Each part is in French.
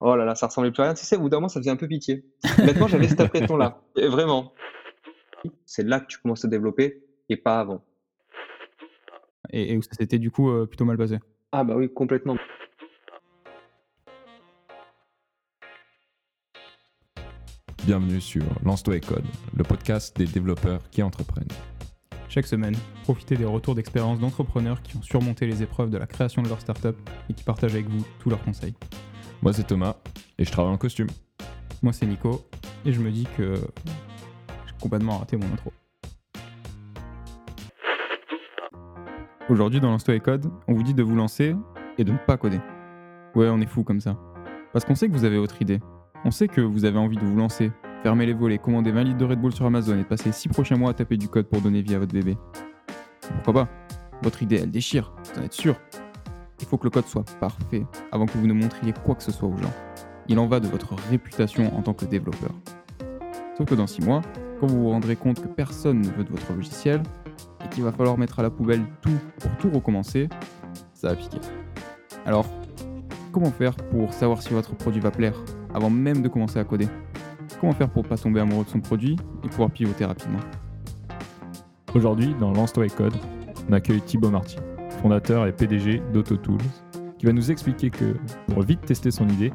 Oh là là, ça ressemblait plus à rien. Tu sais, au bout d'un moment, ça faisait un peu pitié. Maintenant, j'avais cette impression-là. Et vraiment. C'est là que tu commences à développer et pas avant. Et, et où ça s'était du coup euh, plutôt mal passé? Ah bah oui, complètement. Bienvenue sur Lance-toi et Code, le podcast des développeurs qui entreprennent. Chaque semaine, profitez des retours d'expérience d'entrepreneurs qui ont surmonté les épreuves de la création de leur startup et qui partagent avec vous tous leurs conseils. Moi c'est Thomas et je travaille en costume. Moi c'est Nico et je me dis que j'ai complètement raté mon intro. Aujourd'hui dans et Code, on vous dit de vous lancer et de ne pas coder. Ouais, on est fou comme ça. Parce qu'on sait que vous avez votre idée. On sait que vous avez envie de vous lancer, fermer les volets, commander 20 litres de Red Bull sur Amazon et passer 6 prochains mois à taper du code pour donner vie à votre bébé. Pourquoi pas? Votre idée, elle déchire, vous en êtes sûr? Il faut que le code soit parfait avant que vous ne montriez quoi que ce soit aux gens. Il en va de votre réputation en tant que développeur. Sauf que dans 6 mois, quand vous vous rendrez compte que personne ne veut de votre logiciel et qu'il va falloir mettre à la poubelle tout pour tout recommencer, ça va piquer. Alors, comment faire pour savoir si votre produit va plaire avant même de commencer à coder? Comment faire pour ne pas tomber amoureux de son produit et pouvoir pivoter rapidement? Aujourd'hui, dans Lance-toi et Code, on accueille Thibaut Marty, fondateur et PDG d'AutoTools, qui va nous expliquer que pour vite tester son idée,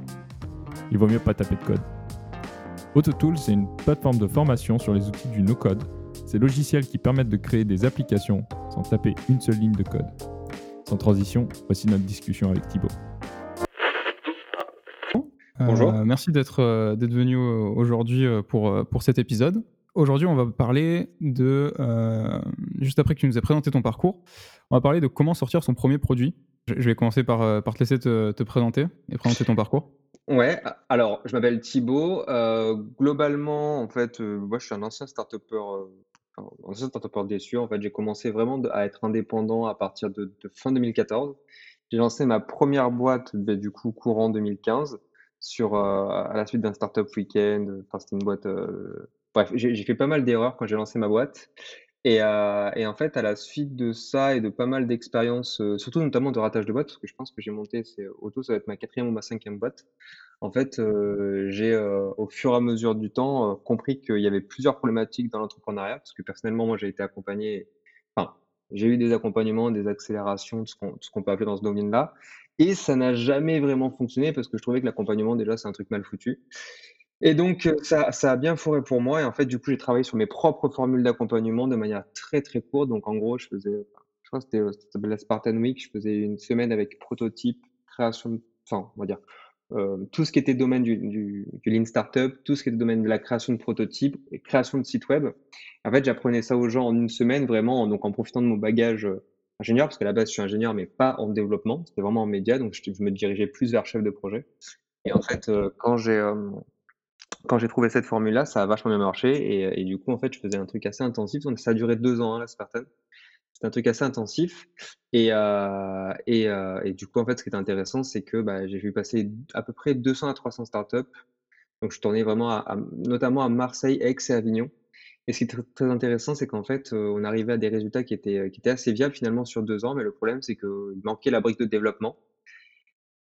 il vaut mieux pas taper de code. AutoTools, c'est une plateforme de formation sur les outils du no-code. Ces logiciels qui permettent de créer des applications sans taper une seule ligne de code. Sans transition, voici notre discussion avec Thibaut. Bonjour. Euh, merci d'être euh, d'être venu euh, aujourd'hui euh, pour, pour cet épisode. Aujourd'hui, on va parler de, euh, juste après que tu nous aies présenté ton parcours, on va parler de comment sortir son premier produit. Je, vais commencer par, euh, te laisser te, te présenter et présenter ton parcours. Ouais, alors je m'appelle Thibaut. Euh, globalement, en fait, moi je suis un ancien enfin, ancien start-upper déçu. En fait, j'ai commencé vraiment à être indépendant à partir de, fin 2014. J'ai lancé ma première boîte, ben, du coup, courant 2015, sur, à la suite d'un startup week-end. Enfin, c'était une boîte. Bref, j'ai fait pas mal d'erreurs quand j'ai lancé ma boîte. Et, euh, et en fait, à la suite de ça et de pas mal d'expériences, euh, surtout notamment de ratage de boîte, parce que je pense que j'ai monté, c'est auto, ça va être ma quatrième ou ma cinquième boîte. En fait, euh, j'ai euh, au fur et à mesure du temps euh, compris qu'il y avait plusieurs problématiques dans l'entrepreneuriat, parce que personnellement, moi, j'ai été accompagné, enfin, j'ai eu des accompagnements, des accélérations, tout ce qu'on qu'on peut appeler dans ce domaine-là, et ça n'a jamais vraiment fonctionné parce que je trouvais que l'accompagnement, déjà, c'est un truc mal foutu. Et donc, euh, ça, ça a bien fourré pour moi. Et en fait, du coup, j'ai travaillé sur mes propres formules d'accompagnement de manière très, très courte. Donc, en gros, je faisais, je crois que c'était, euh, la Spartan Week. Je faisais une semaine avec prototype, création, enfin, on va dire, euh, tout ce qui était domaine du, du, du Lean Startup, tout ce qui était domaine de la création de prototypes et création de sites web. En fait, j'apprenais ça aux gens en une semaine, vraiment, en- donc en profitant de mon bagage euh, ingénieur, parce qu'à la base, je suis ingénieur, mais pas en développement. C'était vraiment en média. Donc, je, je me dirigeais plus vers chef de projet. Et en fait, euh, quand j'ai, euh, quand j'ai trouvé cette formule-là, ça a vachement bien marché et, et du coup, en fait, je faisais un truc assez intensif. Ça a duré deux ans, hein, la Spartan. C'était un truc assez intensif. Et, euh, euh, du coup, en fait, ce qui était intéressant, c'est que bah, j'ai vu passer à peu près 200 à 300 startups. Donc, je tournais vraiment notamment à Marseille, Aix et Avignon. Et ce qui tr- très intéressant, c'est qu'en fait, euh, on arrivait à des résultats qui étaient assez viables finalement sur deux ans. Mais le problème, c'est qu'il manquait la brique de développement.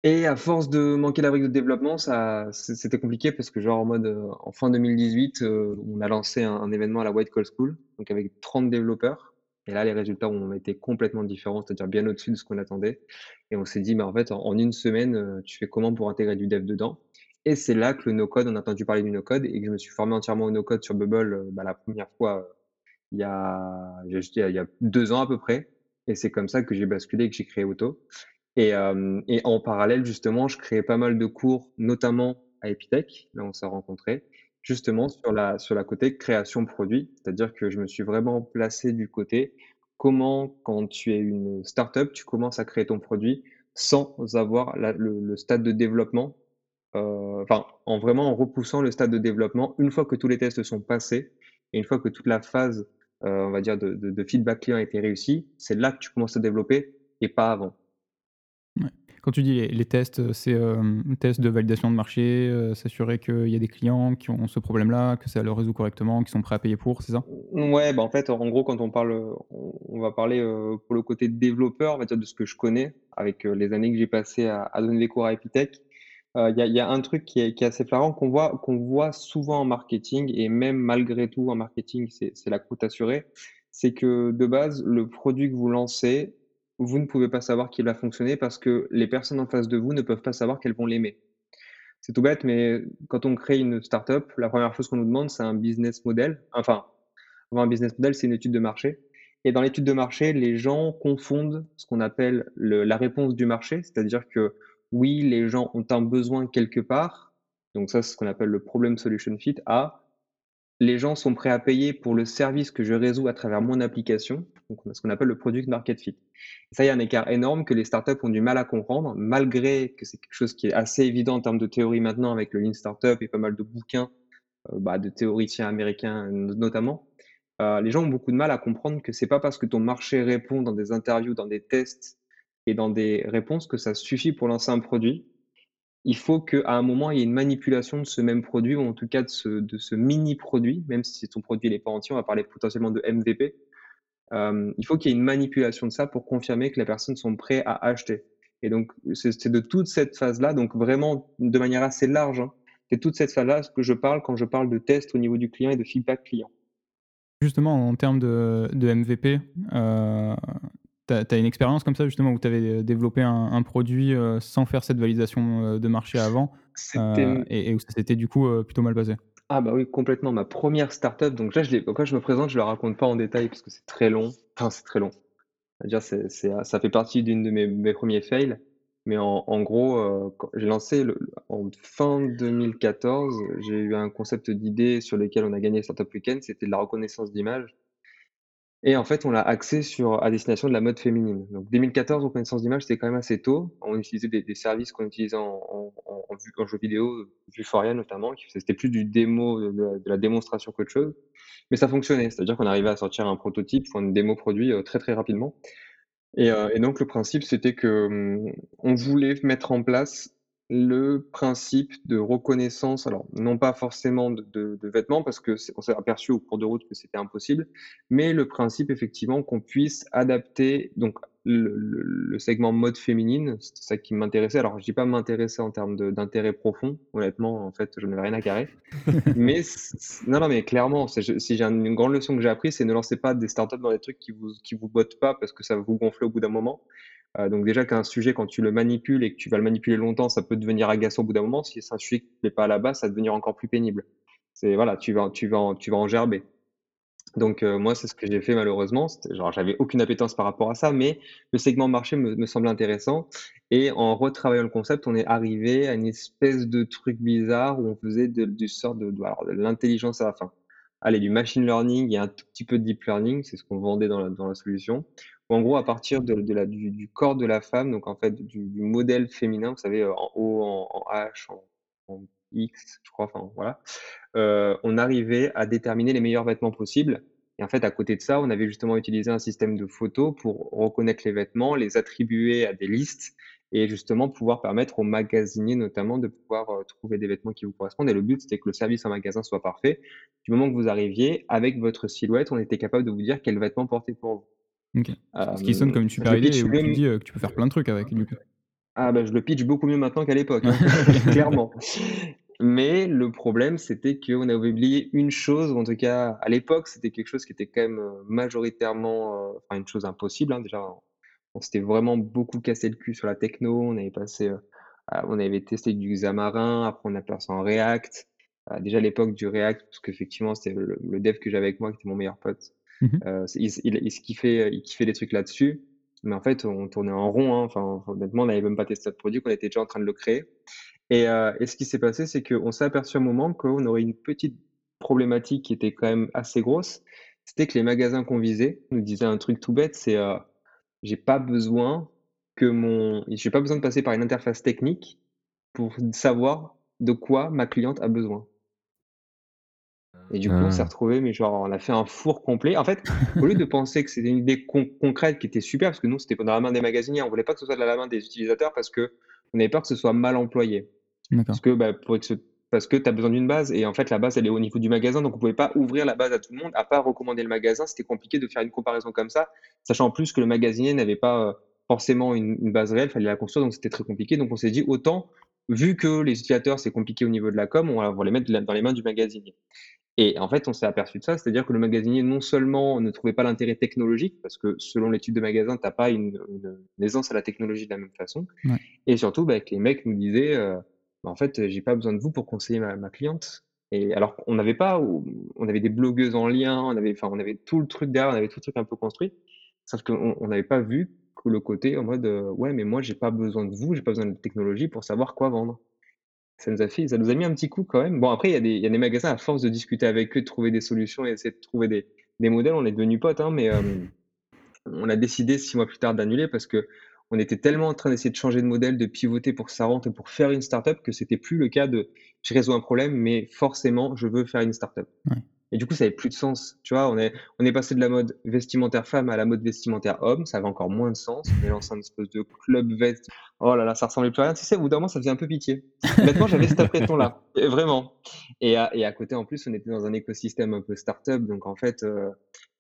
Et à force de manquer la brique de développement, ça, c'était compliqué parce que genre en mode euh, en fin 2018, euh, on a lancé un, événement à la White Call School, donc avec 30 développeurs. Et là, les résultats ont été complètement différents, c'est-à-dire bien au-dessus de ce qu'on attendait. Et on s'est dit, mais en fait, en, une semaine, euh, tu fais comment pour intégrer du dev dedans? Et c'est là que le no-code, on a entendu parler du no-code et que je me suis formé entièrement au no-code sur Bubble bah, la première fois il y a il y a deux ans à peu près. Et c'est comme ça que j'ai basculé et que j'ai créé Auto. Et, euh, et en parallèle, justement, je créais pas mal de cours, notamment à Epitech, là où on s'est rencontrés, justement sur la, sur la côté création produit. C'est-à-dire que je me suis vraiment placé du côté comment, quand tu es une startup, tu commences à créer ton produit sans avoir la- le, le stade de développement, euh, enfin, en vraiment en repoussant le stade de développement une fois que tous les tests sont passés et une fois que toute la phase, euh, on va dire, de, de, de feedback client a été réussie, c'est là que tu commences à développer et pas avant. Quand tu dis les, tests, euh, c'est euh, test de validation de marché, euh, s'assurer qu'il y a des clients qui ont ce problème-là, que ça le résout correctement, qui sont prêts à payer pour, c'est ça? Ouais, bah en fait, en gros, quand on parle, on, va parler euh, pour le côté développeur, on va de ce que je connais, avec les années que j'ai passées à, à donner des cours à Epitech. Il y a un truc qui est assez flagrant qu'on voit souvent en marketing et même malgré tout en marketing, c'est la coûte assurée. C'est que de base, le produit que vous lancez, vous ne pouvez pas savoir qu'il va fonctionner parce que les personnes en face de vous ne peuvent pas savoir qu'elles vont l'aimer. C'est tout bête, mais quand on crée une startup, la première chose qu'on nous demande, c'est un business model. Enfin, avoir un business model, c'est une étude de marché. Et dans l'étude de marché, les gens confondent ce qu'on appelle le- la réponse du marché, c'est-à-dire que oui, les gens ont un besoin quelque part, donc ça, c'est ce qu'on appelle le problem solution fit, à les gens sont prêts à payer pour le service que je résous à travers mon application, donc ce qu'on appelle le product market fit. Et ça, il y a un écart énorme que les startups ont du mal à comprendre, malgré que c'est quelque chose qui est assez évident en termes de théorie maintenant avec le Lean Startup et pas mal de bouquins euh, bah, de théoriciens américains no- notamment. Euh, les gens ont beaucoup de mal à comprendre que c'est pas parce que ton marché répond dans des interviews, dans des tests et dans des réponses que ça suffit pour lancer un produit il faut qu'à un moment, il y ait une manipulation de ce même produit ou en tout cas de ce de ce mini produit, même si ton produit n'est pas entier, on va parler potentiellement de MVP. Hem, il faut qu'il y ait une manipulation de ça pour confirmer que les personnes sont prêtes à acheter et donc c'est de toute cette phase-là, donc vraiment de manière assez large, hein, c'est toute cette phase-là que je parle quand je parle de test au niveau du client et de feedback client. Justement, en termes de, de MVP, euh, tu as, une expérience comme ça, justement, où tu avais développé un, un produit euh, sans faire cette validation euh, de marché avant euh, et, et où ça s'était du coup euh, plutôt mal passé? Ah bah oui, complètement. Ma première startup, donc là, je quand je me présente, je ne la raconte pas en détail parce que c'est très long. Enfin, c'est très long. C'est-à-dire, c'est c'est, ça fait partie d'une de mes mes 1 fails. Mais en en gros, j'ai lancé le en fin 2014, j'ai eu un concept d'idée sur lequel on a gagné Startup Weekend, c'était de la reconnaissance d'image. Et en fait, on l'a axé sur à destination de la mode féminine. Donc 2014, reconnaissance d'image, c'était quand même assez tôt. On utilisait des services qu'on utilisait en en jeu vidéo, Vuforia notamment, c'était plus du démo, de la démonstration qu'autre chose. Mais ça fonctionnait, c'est-à-dire qu'on arrivait à sortir un prototype, une démo produit, heu, très, très rapidement. Et heu et donc le principe, c'était que, mmh, on voulait mettre en place le principe de reconnaissance, alors non pas forcément de de de vêtements parce que c'est on s'est aperçu au cours de route que c'était impossible, mais le principe effectivement qu'on puisse adapter donc le le le segment mode féminine, c'était ça qui m'intéressait. Alors je dis pas m'intéresser en termes d'intérêt profond, honnêtement, en fait, je n'avais rien à carrer. Mais non, non, mais clairement, c'est si j'ai un une grande leçon que j'ai appris, c'est ne lancez pas des startups dans des trucs qui vous qui vous bottent pas parce que ça va vous gonfler au bout d'un moment. Heu, donc déjà qu'un sujet, quand tu le manipules et que tu vas le manipuler longtemps, ça peut devenir agaçant au bout d'un moment. Si c'est un sujet qui te plaît pas à la base, ça va devenir encore plus pénible. C'est voilà, tu vas tu vas en tu vas en gerber. Donc heu, moi, c'est ce que j'ai fait malheureusement. Genre j'avais aucune appétence par rapport à ça, mais le segment marché me me semblait intéressant et en retravaillant le concept, on est arrivé à une espèce de truc bizarre où on faisait de du sort de l'intelligence à la fin. Allez, du machine learning et un tout petit peu de deep learning, c'est ce qu'on vendait dans la solution. En gros, à partir de la du du corps de la femme, donc en fait du du modèle féminin, vous savez, en O, en H, en X, je crois, enfin voilà, heu, on arrivait à déterminer les meilleurs vêtements possibles et en fait, à côté de ça, on avait justement utilisé un système de photos pour reconnaître les vêtements, les attribuer à des listes et justement pouvoir permettre aux magasiniers notamment de pouvoir, heu, trouver des vêtements qui vous correspondent et le but, c'était que le service en magasin soit parfait. Du moment que vous arriviez, avec votre silhouette, on était capable de vous dire quel vêtement porter pour vous. Ok. Ce qui sonne Hem, comme une super idée et où tu dis euh, que tu peux faire plein de trucs avec, du coup. ah bah, je le pitch beaucoup mieux maintenant qu'à l'époque, hein, clairement. Mais le problème, c'était qu'on avait oublié une chose, ou en tout cas, à l'époque, c'était quelque chose qui était quand même, majoritairement, une chose impossible, hein, déjà, on on s'était vraiment beaucoup cassé le cul sur la techno, on avait passé, à on avait testé du Xamarin, après on a passé en React. Heu, déjà à l'époque du React, parce qu'effectivement, c'était le le dev que j'avais avec moi qui était mon meilleur pote, Mhm. heu, il il il kiffait, il des trucs là-dessus. Mais en fait, on tournait en rond, hein, enfin honnêtement, on n'avait même pas testé notre produit, qu'on était déjà en train de le créer. Et, heu, et ce qui s'est passé, c'est qu'on s'est aperçu à un moment qu'on aurait une petite problématique qui était quand même assez grosse. C'était que les magasins qu'on visait nous disaient un truc tout bête, c'est, heu: «J'ai pas besoin que mon j'ai pas besoin de passer par une interface technique pour savoir de quoi ma cliente a besoin». Et du coup, on s'est Ah. retrouvés, mais genre, on a fait un four complet. En fait, au lieu de penser que c'était une idée con concrète qui était super, parce que nous, c'était dans la main des magasiniers, on voulait pas que ce soit dans la main des utilisateurs parce qu'on avait peur que ce soit mal employé. Parce que, bah, pour parce que tu as besoin d'une base et en fait, la base, elle est au niveau du magasin, donc on pouvait pas ouvrir la base à tout le monde, à part recommander le magasin. C'était compliqué de faire une comparaison comme ça, sachant en plus que le magasinier n'avait pas, heu, forcément une une base réelle, fallait la construire, donc c'était très compliqué. Donc on s'est dit: «Autant vu que les utilisateurs, c'est compliqué au niveau de la com, on va les mettre dans les mains du magasinier. Et en fait, on s'est aperçu de ça, c'est-à-dire que le magasinier, non seulement ne trouvait pas l'intérêt technologique, parce que selon types de magasins, tu n'as pas une, aisance à la technologie de la même façon. Et surtout, bah, que les mecs nous disaient, euh, bah, en fait, j'ai pas besoin de vous pour conseiller ma, ma cliente. Et alors qu'on n'avait pas, on avait des blogueuses en lien, on avait, enfin, on avait tout le truc derrière, on avait tout le truc un peu construit. Sauf qu'on n'avait pas vu le côté en mode, ouais, mais moi, j'ai pas besoin de vous, j'ai pas besoin de technologie pour savoir quoi vendre. Ça nous a fait ça nous a mis un petit coup quand même. Bon, après, il y a des il y a des magasins, à force de discuter avec eux, de trouver des solutions et essayer de trouver des des modèles, on est devenus potes, hein, mais on a décidé six mois plus tard d'annuler parce que on était tellement en train d'essayer de changer de modèle, de pivoter pour que ça rentre et pour faire une startup que c'était plus le cas de: «Je résous un problème, mais forcément, je veux faire une startup». Et du coup, ça avait plus de sens. Tu vois, on est, on est passé de la mode vestimentaire femme à la mode vestimentaire homme. Ça avait encore moins de sens. On est lancé un espèce de club veste. Oh là là, ça ressemblait plus à rien. Tu sais, au bout d'un moment, ça faisait un peu pitié. Honnêtement, j'avais cet impression-là. Vraiment. Et à, et à côté, en plus, on était dans un écosystème un peu start-up. Donc, en fait, euh,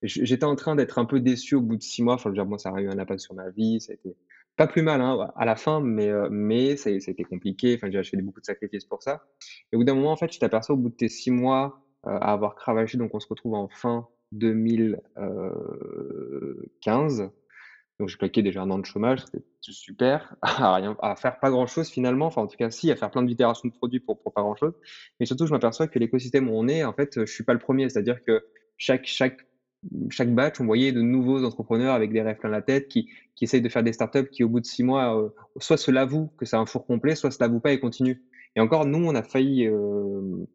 j'étais en train d'être un peu déçu au bout de six mois. Enfin, je veux dire, moi, ça a eu un impact sur ma vie. Ça a été pas plus mal hein, à la fin, mais, euh, mais ça, ça a été compliqué. Enfin, j'ai fait beaucoup de sacrifices pour ça. Et au bout d'un moment, en fait, tu t'aperçois au bout de tes six mois à avoir cravaché. Donc on se retrouve en fin 2015. Euh, donc j'ai claqué déjà un an de chômage, c'était super, à, faire pas grand chose finalement, enfin en tout cas si, à faire plein d'itérations de produits pour, pour pas grand chose. Mais surtout je m'aperçois que l'écosystème où on est, en fait, je suis pas le premier, c'est-à-dire que chaque, chaque, chaque batch, on voyait de nouveaux entrepreneurs avec des rêves plein la tête qui, qui essayent de faire des startups qui au bout de six mois, euh, soit se l'avouent que c'est un four complet, soit se l'avouent pas et continuent. Et encore, nous, on a failli euh,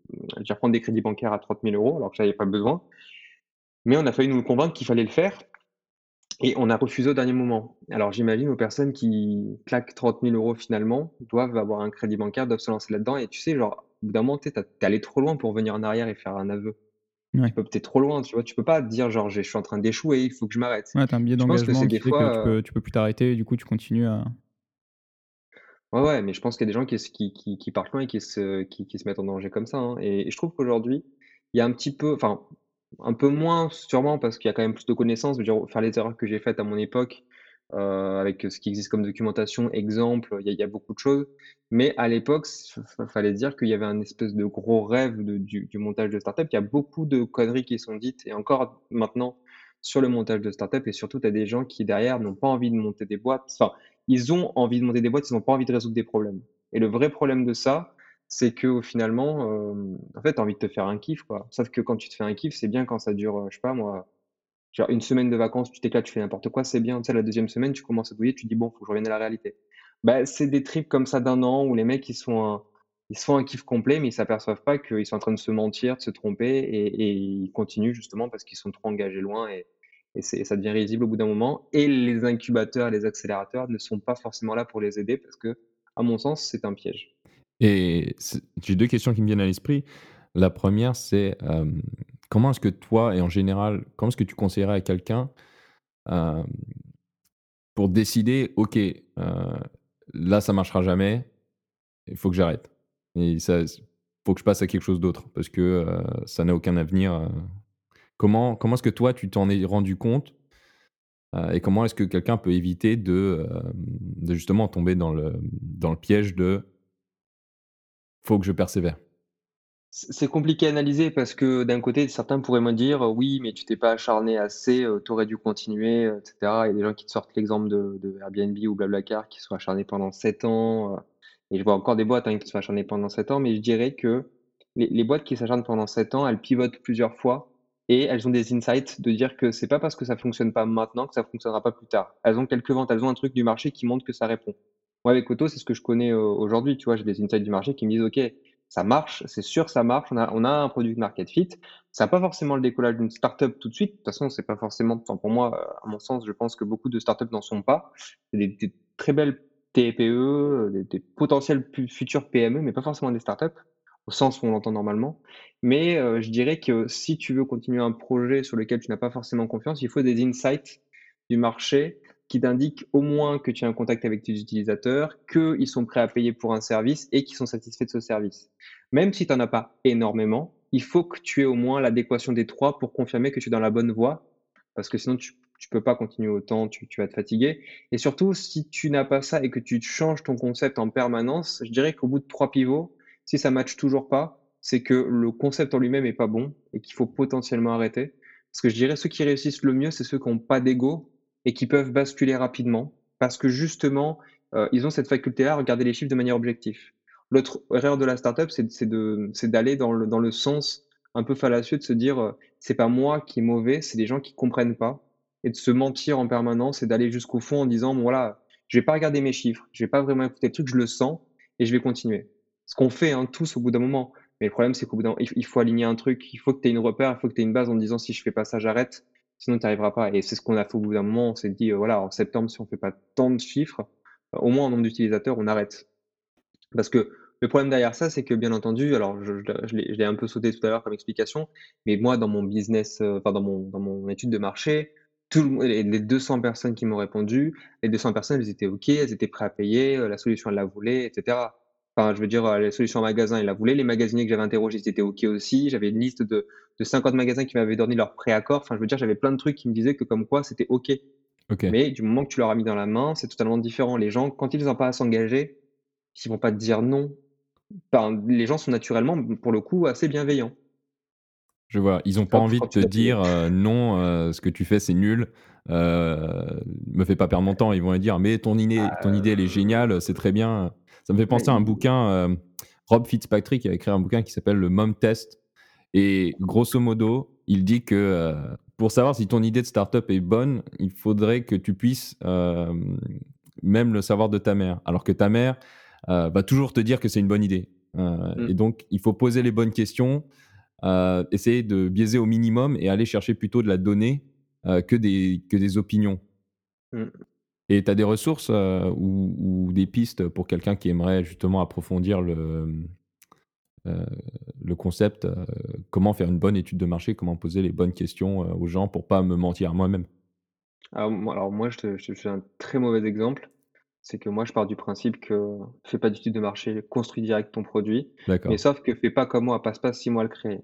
prendre des crédits bancaires à 30 000 euros, alors que j'avais pas besoin. Mais on a failli nous convaincre qu'il fallait le faire. Et on a refusé au dernier moment. Alors j'imagine aux personnes qui claquent 30 000 euros finalement, doivent avoir un crédit bancaire, doivent se lancer là-dedans. Et tu sais, genre, au bout d'un moment, tu es allé trop loin pour venir en arrière et faire un aveu. Tu peux peut-être trop loin, tu vois. Tu peux pas dire, genre, je suis en train d'échouer, il faut que je m'arrête. Ouais, as un billet d'engagement qui fait fois, que tu peux, tu peux plus t'arrêter et du coup, tu continues à, Ouais, mais je pense qu'il y a des gens qui partent loin et qui se mettent en danger comme ça, hein et je trouve qu'aujourd'hui, il y a un petit peu enfin, un peu moins sûrement parce qu'il y a quand même plus de connaissances, je veux dire, faire les erreurs que j'ai faites à mon époque, heu, avec ce qui existe comme documentation, exemple, il y a beaucoup de choses, mais à l'époque, il fallait dire qu'il y avait un espèce de gros rêve du du montage de start-up. Il y a beaucoup de conneries qui sont dites et encore maintenant sur le montage de start-up et surtout tu as des gens qui derrière n'ont pas envie de monter des boîtes, enfin ils ont envie de monter des boîtes, ils n'ont pas envie de résoudre des problèmes. Et le vrai problème de ça, c'est que finalement, euh, en fait, tu as envie de te faire un kiff, quoi. Sauf que quand tu te fais un kiff, c'est bien quand ça dure, euh, je sais pas moi, genre une semaine de vacances, tu t'éclates, tu fais n'importe quoi, c'est bien. Tu sais, la deuxième semaine, tu commences à douiller, tu dis bon, faut que je revienne à la réalité. Bah, c'est des trips comme ça d'un an où les mecs, ils sont un, ils se font un kiff complet, mais ils s'aperçoivent pas qu'ils sont en train de se mentir, de se tromper, et, et ils continuent justement parce qu'ils sont trop engagés loin et, et, ça devient risible au bout d'un moment. Et les incubateurs, les accélérateurs ne sont pas forcément là pour les aider parce que, à mon sens, c'est un piège. Et j'ai deux questions qui me viennent à l'esprit. La première, c'est euh, comment est-ce que toi, et en général, comment est-ce que tu conseillerais à quelqu'un euh, pour décider, OK, euh, là, ça marchera jamais, il faut que j'arrête. Il faut que je passe à quelque chose d'autre parce que ça n'a aucun avenir Comment, comment est-ce que toi, tu t'en es rendu compte euh, et comment est-ce que quelqu'un peut éviter de, euh, de, justement tomber dans le, dans le piège de faut que je persévère? C'est compliqué à analyser parce que d'un côté, certains pourraient me dire oui, mais tu t'es pas acharné assez, euh, tu aurais dû continuer, etc. Il y a des gens qui te sortent l'exemple de, Airbnb ou Blablacar qui sont acharnés pendant 7 ans. et je vois encore des boîtes hein, qui sont acharnées pendant 7 ans, mais je dirais que les, les boîtes qui s'acharnent pendant 7 ans, elles pivotent plusieurs fois et elles ont des insights de dire que c'est pas parce que ça fonctionne pas maintenant que ça fonctionnera pas plus tard. Elles ont quelques ventes, elles ont un truc du marché qui montre que ça répond. Moi, avec Auto, c'est ce que je connais euh, aujourd'hui. Tu vois, j'ai des insights du marché qui me disent, OK, ça marche, c'est sûr, ça marche. On a, on a un produit market fit. Ça n'a pas forcément le décollage d'une startup tout de suite. De toute façon, c'est pas forcément, pour moi, à mon sens, je pense que beaucoup de startups n'en sont pas. C'est des, très belles TPE, des, des potentiels futurs PME, mais pas forcément des startups au sens où on l'entend normalement. Mais euh, je dirais que si tu veux continuer un projet sur lequel tu n'as pas forcément confiance, il faut des insights du marché qui t'indiquent au moins que tu as un contact avec tes utilisateurs, qu'ils sont prêts à payer pour un service et qu'ils sont satisfaits de ce service. Même si tu n'en as pas énormément, il faut que tu aies au moins l'adéquation des trois pour confirmer que tu es dans la bonne voie, parce que sinon tu tu peux pas continuer autant, tu, tu vas te fatiguer. Et surtout, si tu n'as pas ça et que tu changes ton concept en permanence, je dirais qu'au bout de trois pivots, si ça matche toujours pas, c'est que le concept en lui-même est pas bon et qu'il faut potentiellement arrêter. Parce que je dirais ceux qui réussissent le mieux, c'est ceux qui n'ont pas d'ego et qui peuvent basculer rapidement parce que justement, euh, ils ont cette faculté-là à regarder les chiffres de manière objective. L'autre erreur de la startup, c'est d'aller dans le, dans le sens un peu fallacieux de se dire euh, c'est pas moi qui est mauvais, c'est des gens qui comprennent pas et de se mentir en permanence et d'aller jusqu'au fond en disant voilà, je vais pas regarder mes chiffres, je vais pas vraiment écouter le truc, je le sens et je vais continuer. Ce qu'on fait hein, tous au bout d'un moment. Mais le problème, c'est qu'au bout d'un il faut aligner un truc, il faut que tu aies une repère, il faut que tu aies une base en disant si je fais pas ça, j'arrête, sinon tu n'arriveras pas. Et c'est ce qu'on a fait au bout d'un moment, on s'est dit, euh, voilà, en septembre, si on fait pas tant de chiffres, euh, au moins en nombre d'utilisateurs, on arrête. Parce que le problème derrière ça, c'est que bien entendu, alors je, l'ai un peu sauté tout à l'heure comme explication, mais moi, dans mon business, euh, enfin dans mon, étude de marché, tout les 200 personnes qui m'ont répondu, les 200 personnes, elles étaient OK, elles étaient prêtes à payer, la solution, elles la voulaient, etc. Enfin, je veux dire, les solutions en magasin, ils la voulaient. Les magasiniers que j'avais interrogés, ils étaient OK aussi. J'avais une liste de, de 50 magasins qui m'avaient donné leur préaccord. Enfin, je veux dire, j'avais plein de trucs qui me disaient que comme quoi c'était OK. Ok. Mais du moment que tu leur as mis dans la main, c'est totalement différent. Les gens, quand ils n'ont pas à s'engager, ils vont pas te dire non. Enfin, les gens sont naturellement, pour le coup, assez bienveillants. Je vois. Ils n'ont pas envie de te dire euh, non, euh, ce que tu fais, c'est nul. Euh, me fais pas perdre mon temps. Ils vont dire mais ton idée, ton idée, elle est géniale, c'est très bien. Ça me fait penser à un bouquin, euh, Rob Fitzpatrick a écrit un bouquin qui s'appelle Le Mom Test. Et grosso modo, il dit que euh, pour savoir si ton idée de startup est bonne, il faudrait que tu puisses euh, même le savoir de ta mère. Alors que ta mère va toujours te dire que c'est une bonne idée. Mm. Et donc, il faut poser les bonnes questions, essayer de biaiser au minimum et aller chercher plutôt de la donnée que, des, que des opinions. Mm. Et tu as des ressources euh, ou, des pistes pour quelqu'un qui aimerait justement approfondir le, euh, le concept, euh, comment faire une bonne étude de marché, comment poser les bonnes questions aux gens pour pas me mentir à moi-même? Alors, moi, je te, je fais un très mauvais exemple. C'est que moi, je pars du principe que fais pas d'étude de marché, construis direct ton produit. Mais sauf que fais pas comme moi, passe pas six mois à le créer.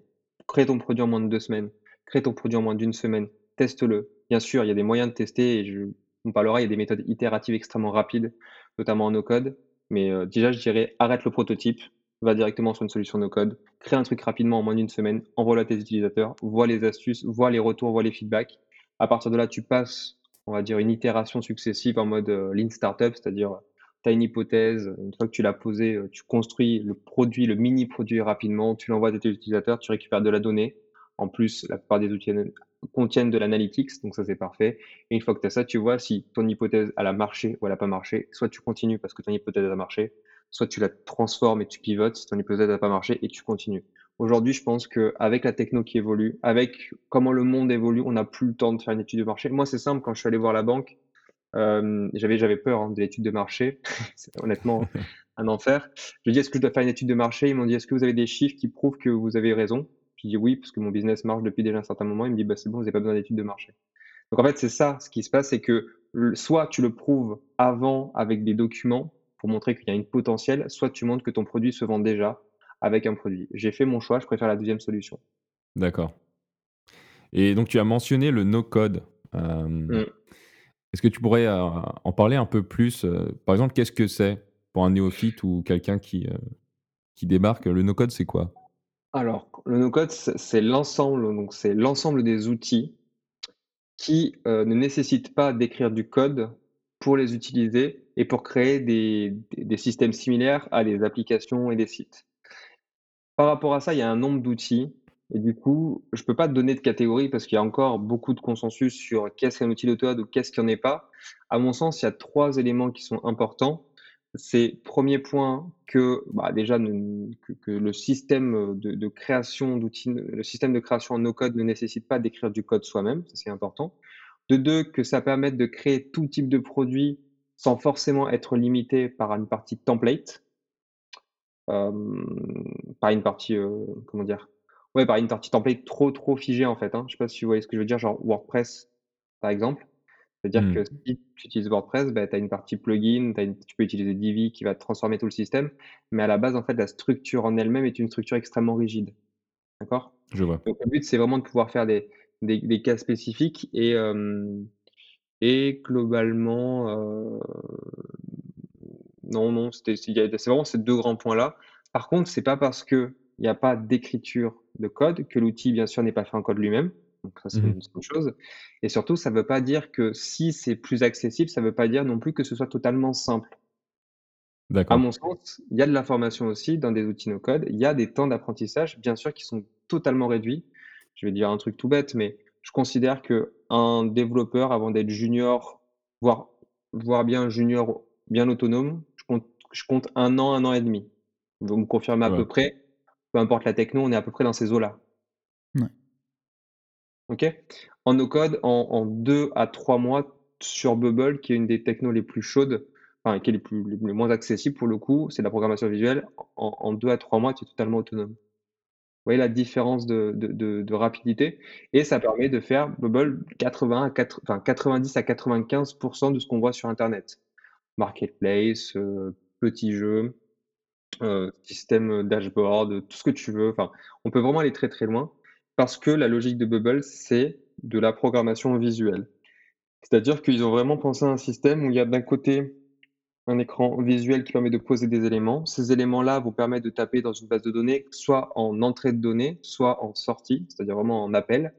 Crée ton produit en moins de deux semaines. Crée ton produit en moins d'une semaine. Teste-le. Bien sûr, il y a des moyens de tester et je, on parlera, il y a des méthodes itératives extrêmement rapides, notamment en no-code. Mais euh, déjà, je dirais, arrête le prototype, va directement sur une solution no-code, crée un truc rapidement en moins d'une semaine, envoie-le à tes utilisateurs, vois les astuces, vois les retours, vois les feedbacks. À partir de là, tu passes, on va dire, une itération successive en mode euh, lean startup, c'est-à-dire, tu as une hypothèse, une fois que tu l'as posée, euh, tu construis le produit, le mini-produit rapidement, tu l'envoies à tes utilisateurs, tu récupères de la donnée. En plus, la plupart des outils contiennent de l'analytics, donc ça c'est parfait. Et une fois que tu as ça, tu vois si ton hypothèse elle a marché ou elle n'a pas marché. Soit tu continues parce que ton hypothèse a marché, soit tu la transformes et tu pivotes si ton hypothèse n'a pas marché et tu continues. Aujourd'hui, je pense qu'avec la techno qui évolue, avec comment le monde évolue, on n'a plus le temps de faire une étude de marché. Moi, c'est simple, quand je suis allé voir la banque, euh, j'avais, j'avais peur hein, de l'étude de marché, c'est honnêtement un enfer. Je lui ai dit, est-ce que je dois faire une étude de marché? Ils m'ont dit, est-ce que vous avez des chiffres qui prouvent que vous avez raison? Dis oui, parce que mon business marche depuis déjà un certain moment. Il me dit, bah, c'est bon, vous n'avez pas besoin d'études de marché. Donc en fait, c'est ça, ce qui se passe, c'est que soit tu le prouves avant avec des documents pour montrer qu'il y a une potentielle, soit tu montres que ton produit se vend déjà avec un produit. J'ai fait mon choix, je préfère la deuxième solution. D'accord. Et donc tu as mentionné le no-code. Euh, mmh. Est-ce que tu pourrais euh, en parler un peu plus euh, Par exemple, qu'est-ce que c'est pour un néophyte ou quelqu'un qui, qui débarque? Le no-code, c'est quoi? Alors, le no-code, c'est l'ensemble, donc c'est l'ensemble des outils qui euh, ne nécessitent pas d'écrire du code pour les utiliser et pour créer des, systèmes similaires à des applications et des sites. Par rapport à ça, il y a un nombre d'outils et du coup, je ne peux pas donner de catégorie parce qu'il y a encore beaucoup de consensus sur qu'est-ce qu'un outil d'auto ou qu'est-ce qu'il n'y en est pas. À mon sens, il y a trois éléments qui sont importants c'est premier point que bah, déjà que, le système de, création d'outils, le système de création en no-code ne nécessite pas d'écrire du code soi-même, c'est important. De deux, que ça permette de créer tout type de produit sans forcément être limité par une partie template, par une partie comment dire, ouais, par une partie template trop trop figée en fait. Hein. Je sais pas si vous voyez ce que je veux dire, genre WordPress par exemple. C'est-à-dire mmh. que si tu utilises WordPress, bah, tu as une partie plugin, tu peux utiliser Divi qui va transformer tout le système, mais à la base, en fait, la structure en elle-même est une structure extrêmement rigide. D'accord? Je vois. Donc le but, c'est vraiment de pouvoir faire des, des, cas spécifiques et, et globalement, heu, non, non, c'était il y a c'est vraiment ces 2 grands points-là. Par contre, c'est pas parce qu'il y a pas d'écriture de code que l'outil, bien sûr, n'est pas fait en code lui-même. Donc ça, c'est Mmh une c'est une chose et surtout, ça veut pas dire que si c'est plus accessible, ça veut pas dire non plus que ce soit totalement simple. À mon sens, il y a de l'information aussi dans des outils no code. Il y a des temps d'apprentissage, bien sûr, qui sont totalement réduits. Je vais dire un truc tout bête, mais je considère qu'un développeur, avant d'être junior, voire voire bien junior, bien autonome, je compte je compte 1 an, 1 an et demi. Vous me confirmez à Ouais. peu près, peu importe la techno, on est à peu près dans ces eaux-là. OK? En no code, en 2 à 3 mois sur Bubble, qui est une des technos les plus chaudes, enfin qui est les plus les moins accessibles pour le coup, c'est la programmation visuelle. En 2 à 3 mois, tu es totalement autonome. Vous voyez la différence de de de rapidité? Et ça permet de faire Bubble 80 à quatre enfin 90 à 95% de ce qu'on voit sur internet. Marketplace, heu, petits jeux, heu, système, dashboard, tout ce que tu veux. Enfin, on peut vraiment aller très, très loin parce que la logique de Bubble, c'est de la programmation visuelle. C'est-à-dire qu'ils ont vraiment pensé à un système où il y a d'un côté un écran visuel qui permet de poser des éléments. Ces éléments-là vont permettre de taper dans une base de données, soit en entrée de données, soit en sortie, c'est-à-dire vraiment en appel.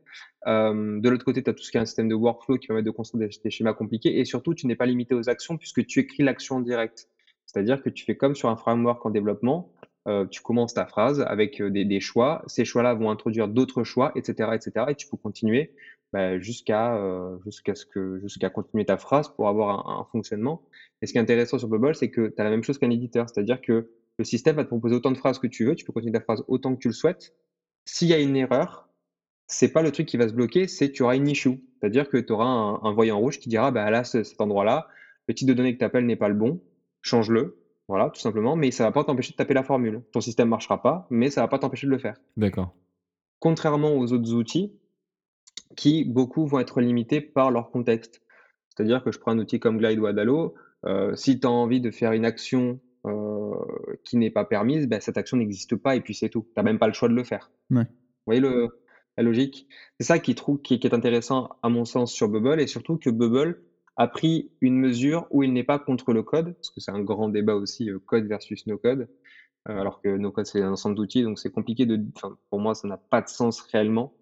Hem, de l'autre côté, tu as tout ce qui est un système de workflow qui permet de construire des des schémas compliqués et surtout, tu n'es pas limité aux actions puisque tu écris l'action en direct. C'est-à-dire que tu fais comme sur un framework en développement, heu, tu commences ta phrase avec, heu, des choix. Ces choix-là vont introduire d'autres choix et cetera et tu peux continuer, bah, jusqu'à, heu, jusqu'à ce que jusqu'à continuer ta phrase pour avoir un fonctionnement et ce qui est intéressant sur Bubble, c'est que tu as la même chose qu'un éditeur, c'est-à-dire que le système va te proposer autant de phrases que tu veux, tu peux continuer ta phrase autant que tu le souhaites. S'il y a une erreur, c'est pas le truc qui va se bloquer, c'est tu auras une issue. C'est-à-dire que tu auras un voyant rouge qui dira: «Bah, là, ce cet endroit-là, le type de données que tu appelles n'est pas le bon, change-le». Voilà, tout simplement, mais ça va pas t'empêcher de taper la formule. Ton système marchera pas, mais ça va pas t'empêcher de le faire. D'accord. Contrairement aux autres outils qui, beaucoup, vont être limités par leur contexte. C'est-à-dire que je prends un outil comme Glide ou Adalo, heu, si tu as envie de faire une action, heu, qui n'est pas permise, bah, cette action n'existe pas et puis c'est tout. Tu as même pas le choix de le faire. Ouais. Vous voyez le la logique? C'est ça qui trouve qui est intéressant à mon sens sur Bubble et surtout que Bubble a pris une mesure où il n'est pas contre le code, parce que c'est un grand débat aussi, heu, code versus no code, heu, alors que no code, c'est un ensemble d'outils, donc c'est compliqué de pour moi, ça n'a pas de sens réellement.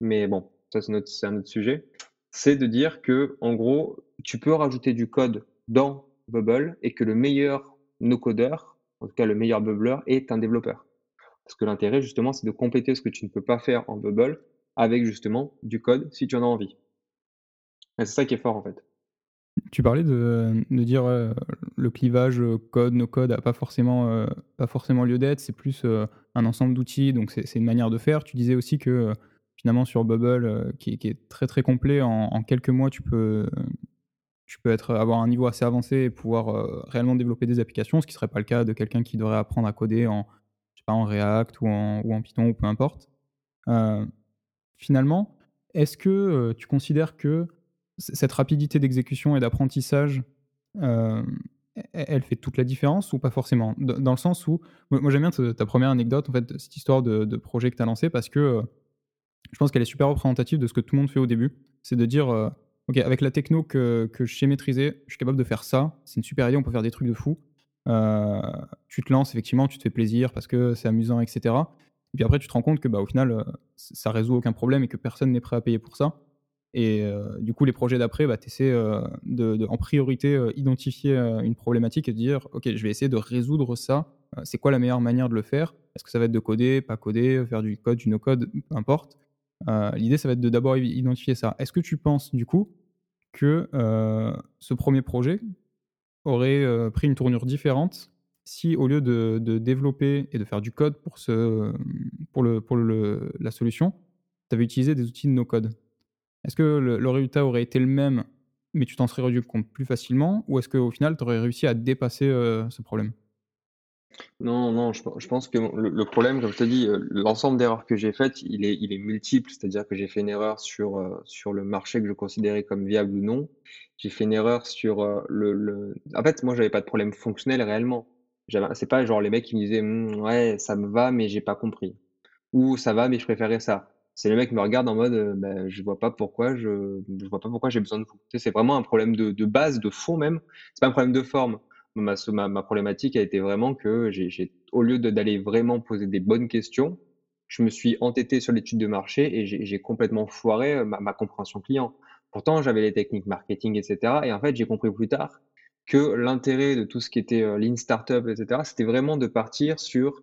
Mais bon, ça c'est un autre sujet. C'est de dire que en gros, tu peux rajouter du code dans Bubble et que le meilleur no-codeur, en tout cas le meilleur bubbleur, est un développeur. Parce que l'intérêt justement, c'est de compléter ce que tu ne peux pas faire en Bubble avec justement du code si tu en as envie. C'est ça qui est fort en fait. Tu parlais de dire, heu, le clivage, heu, code, no code a pas forcément, heu, pas forcément lieu d'être, c'est plus, heu, un ensemble d'outils, donc c'est une manière de faire. Tu disais aussi que, finalement sur Bubble, qui est très, très complet, en quelques mois, tu peux, tu peux être avoir un niveau assez avancé et pouvoir, réellement développer des applications, ce qui serait pas le cas de quelqu'un qui devrait apprendre à coder en, je sais pas, en React ou en ou en Python ou peu importe. Finalement, est-ce que, tu considères que cette rapidité d'exécution et d'apprentissage, hem, e elle fait toute la différence ou pas forcément? Dans le sens où, moi j'aime bien ta première anecdote en fait, cette histoire de projet que tu as lancé parce que, heu, je pense qu'elle est super représentative de ce que tout le monde fait au début. C'est de dire, heu: «OK, avec la techno que je sais maîtriser, je suis capable de faire ça. C'est une super idée, on peut faire des trucs de fou». Tu te lances effectivement, tu te fais plaisir parce que c'est amusant et cetera. Et puis après tu te rends compte que, bah, au final, ça résout aucun problème et que personne n'est prêt à payer pour ça. Et heu, du coup les projets d'après, bah, tu essaies, heu, de en priorité, heu, identifier, heu, une problématique et de dire: «OK, je vais essayer de résoudre ça. Heu, c'est quoi la meilleure manière de le faire?» est-ce que ça va être de coder, pas coder, faire du code, du no code, peu importe? L'idée ça va être de d'abord identifier ça. Est-ce que tu penses du coup que, ce 1er projet aurait, pris une tournure différente si au lieu de développer et de faire du code pour ce, pour le pour le la solution, tu avais utilisé des outils de no code? Est-ce que le résultat aurait été le même, mais tu t'en serais rendu compte plus facilement? Ou est-ce qu'au final tu aurais réussi à dépasser, heu, ce problème? Non, non, je pen je pense que le problème, comme je t'ai dit, heu, l'ensemble d'erreurs que j'ai faites, il est multiple. C'est-à-dire que j'ai fait une erreur sur, heu, sur le marché que je considérais comme viable ou non. J'ai fait une erreur sur, le le en fait, moi, j'avais pas de problème fonctionnel réellement. C'est pas genre les mecs qui me disaient: «Mmh, ouais, ça me va, mais j'ai pas compris» ou «Ça va, mais je préférais ça». C'est les mecs me regardent en mode, euh, bah, je vois pas pourquoi je, vois pas pourquoi j'ai besoin de vous. C'est vraiment un problème de, base, de fond même. C'est pas un problème de forme. Ma, ma, ma problématique a été vraiment que au lieu d'aller vraiment poser des bonnes questions, je me suis entêté sur l'étude de marché et j'ai complètement foiré euh, ma, compréhension client. Pourtant, j'avais les techniques marketing, etc. Et en fait, j'ai compris plus tard que l'intérêt de tout ce qui était euh, lean startup, etc., c'était vraiment de partir sur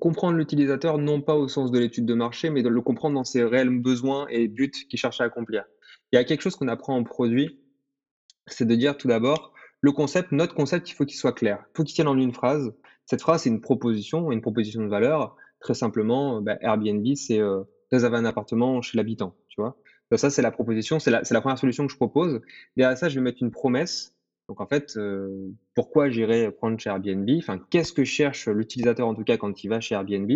comprendre l'utilisateur, non pas au sens de l'étude de marché, mais de le comprendre dans ses réels besoins et buts qu'il cherche à accomplir. Il y a quelque chose qu'on apprend en produit, c'est de dire tout d'abord, le concept, notre concept, il faut qu'il soit clair. Il faut qu'il tienne en une phrase. Cette phrase, c'est une proposition, une proposition de valeur. Très simplement, bah, Airbnb, c'est euh, réserver un appartement chez l'habitant, tu vois. Ça, c'est la proposition, c'est la, la, première solution que je propose. Derrière ça, je vais mettre une promesse donc en fait, euh, pourquoi j'irai prendre chez Airbnb? Enfin, qu'est-ce que cherche l'utilisateur en tout cas quand il va chez Airbnb?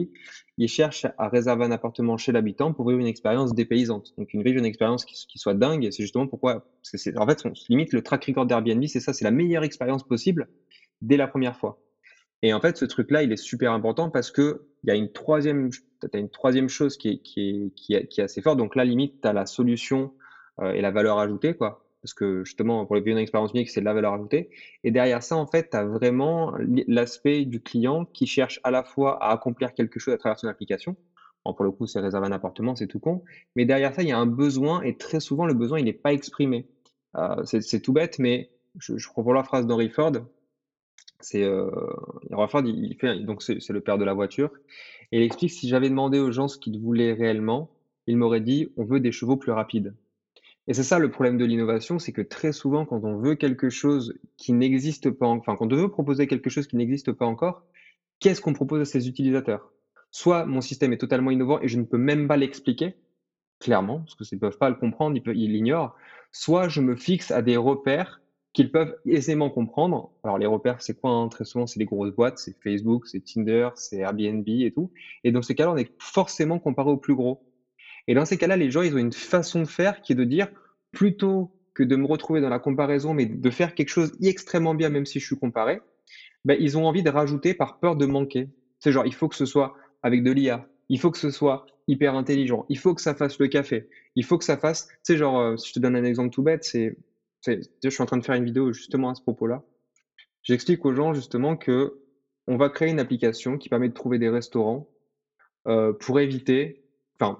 Il cherche à réserver un appartement chez l'habitant pour vivre une expérience dépaysante. Donc une vivre une expérience qui, soit dingue. C'est justement pourquoi, en fait, limite le track record d'Airbnb, c'est ça, c'est la meilleure expérience possible dès la première fois. Et en fait, ce truc-là, il est super important parce que il y a une troisième, une troisième chose qui est assez forte. Donc là, limite, tu as la solution euh, et la valeur ajoutée, quoi parce que justement, pour les une expérience unique, c'est de la valeur ajoutée. Et derrière ça, en fait, tu as vraiment l'aspect du client qui cherche à la fois à accomplir quelque chose à travers son application. Pour le coup, c'est réserver un appartement, c'est tout con. Mais derrière ça, il y a un besoin, et très souvent, le besoin, il n'est pas exprimé. Euh, c'est tout bête, mais je, reprends la phrase d'Henry Ford. Euh, Henry Ford, donc c'est le père de la voiture, et il explique si j'avais demandé aux gens ce qu'ils voulaient réellement, il m'aurait dit on veut des chevaux plus rapides. Et c'est ça le problème de l'innovation, c'est que très souvent, quand on veut quelque chose qui n'existe pas, enfin, quand on veut proposer quelque chose qui n'existe pas encore, qu'est-ce qu'on propose à ses utilisateurs? Soit mon système est totalement innovant et je ne peux même pas l'expliquer, clairement, parce qu'ils ne peuvent pas le comprendre, ils l'ignorent. Soit je me fixe à des repères qu'ils peuvent aisément comprendre. Alors les repères, c'est quoi hein? Très souvent, c'est les grosses boîtes, c'est Facebook, c'est Tinder, c'est Airbnb et tout. Et dans ces cas-là, on est forcément comparé aux plus gros. Et dans ces cas-là, les gens, ils ont une façon de faire qui est de dire, plutôt que de me retrouver dans la comparaison, mais de faire quelque chose extrêmement bien, même si je suis comparé, ben, ils ont envie de rajouter par peur de manquer. C'est genre, il faut que ce soit avec de l'IA, il faut que ce soit hyper intelligent, il faut que ça fasse le café, il faut que ça fasse, sais, genre, euh, si je te donne un exemple tout bête, c'est, je suis en train de faire une vidéo justement à ce propos-là. J'explique aux gens justement que on va créer une application qui permet de trouver des restaurants euh, pour éviter Enfin,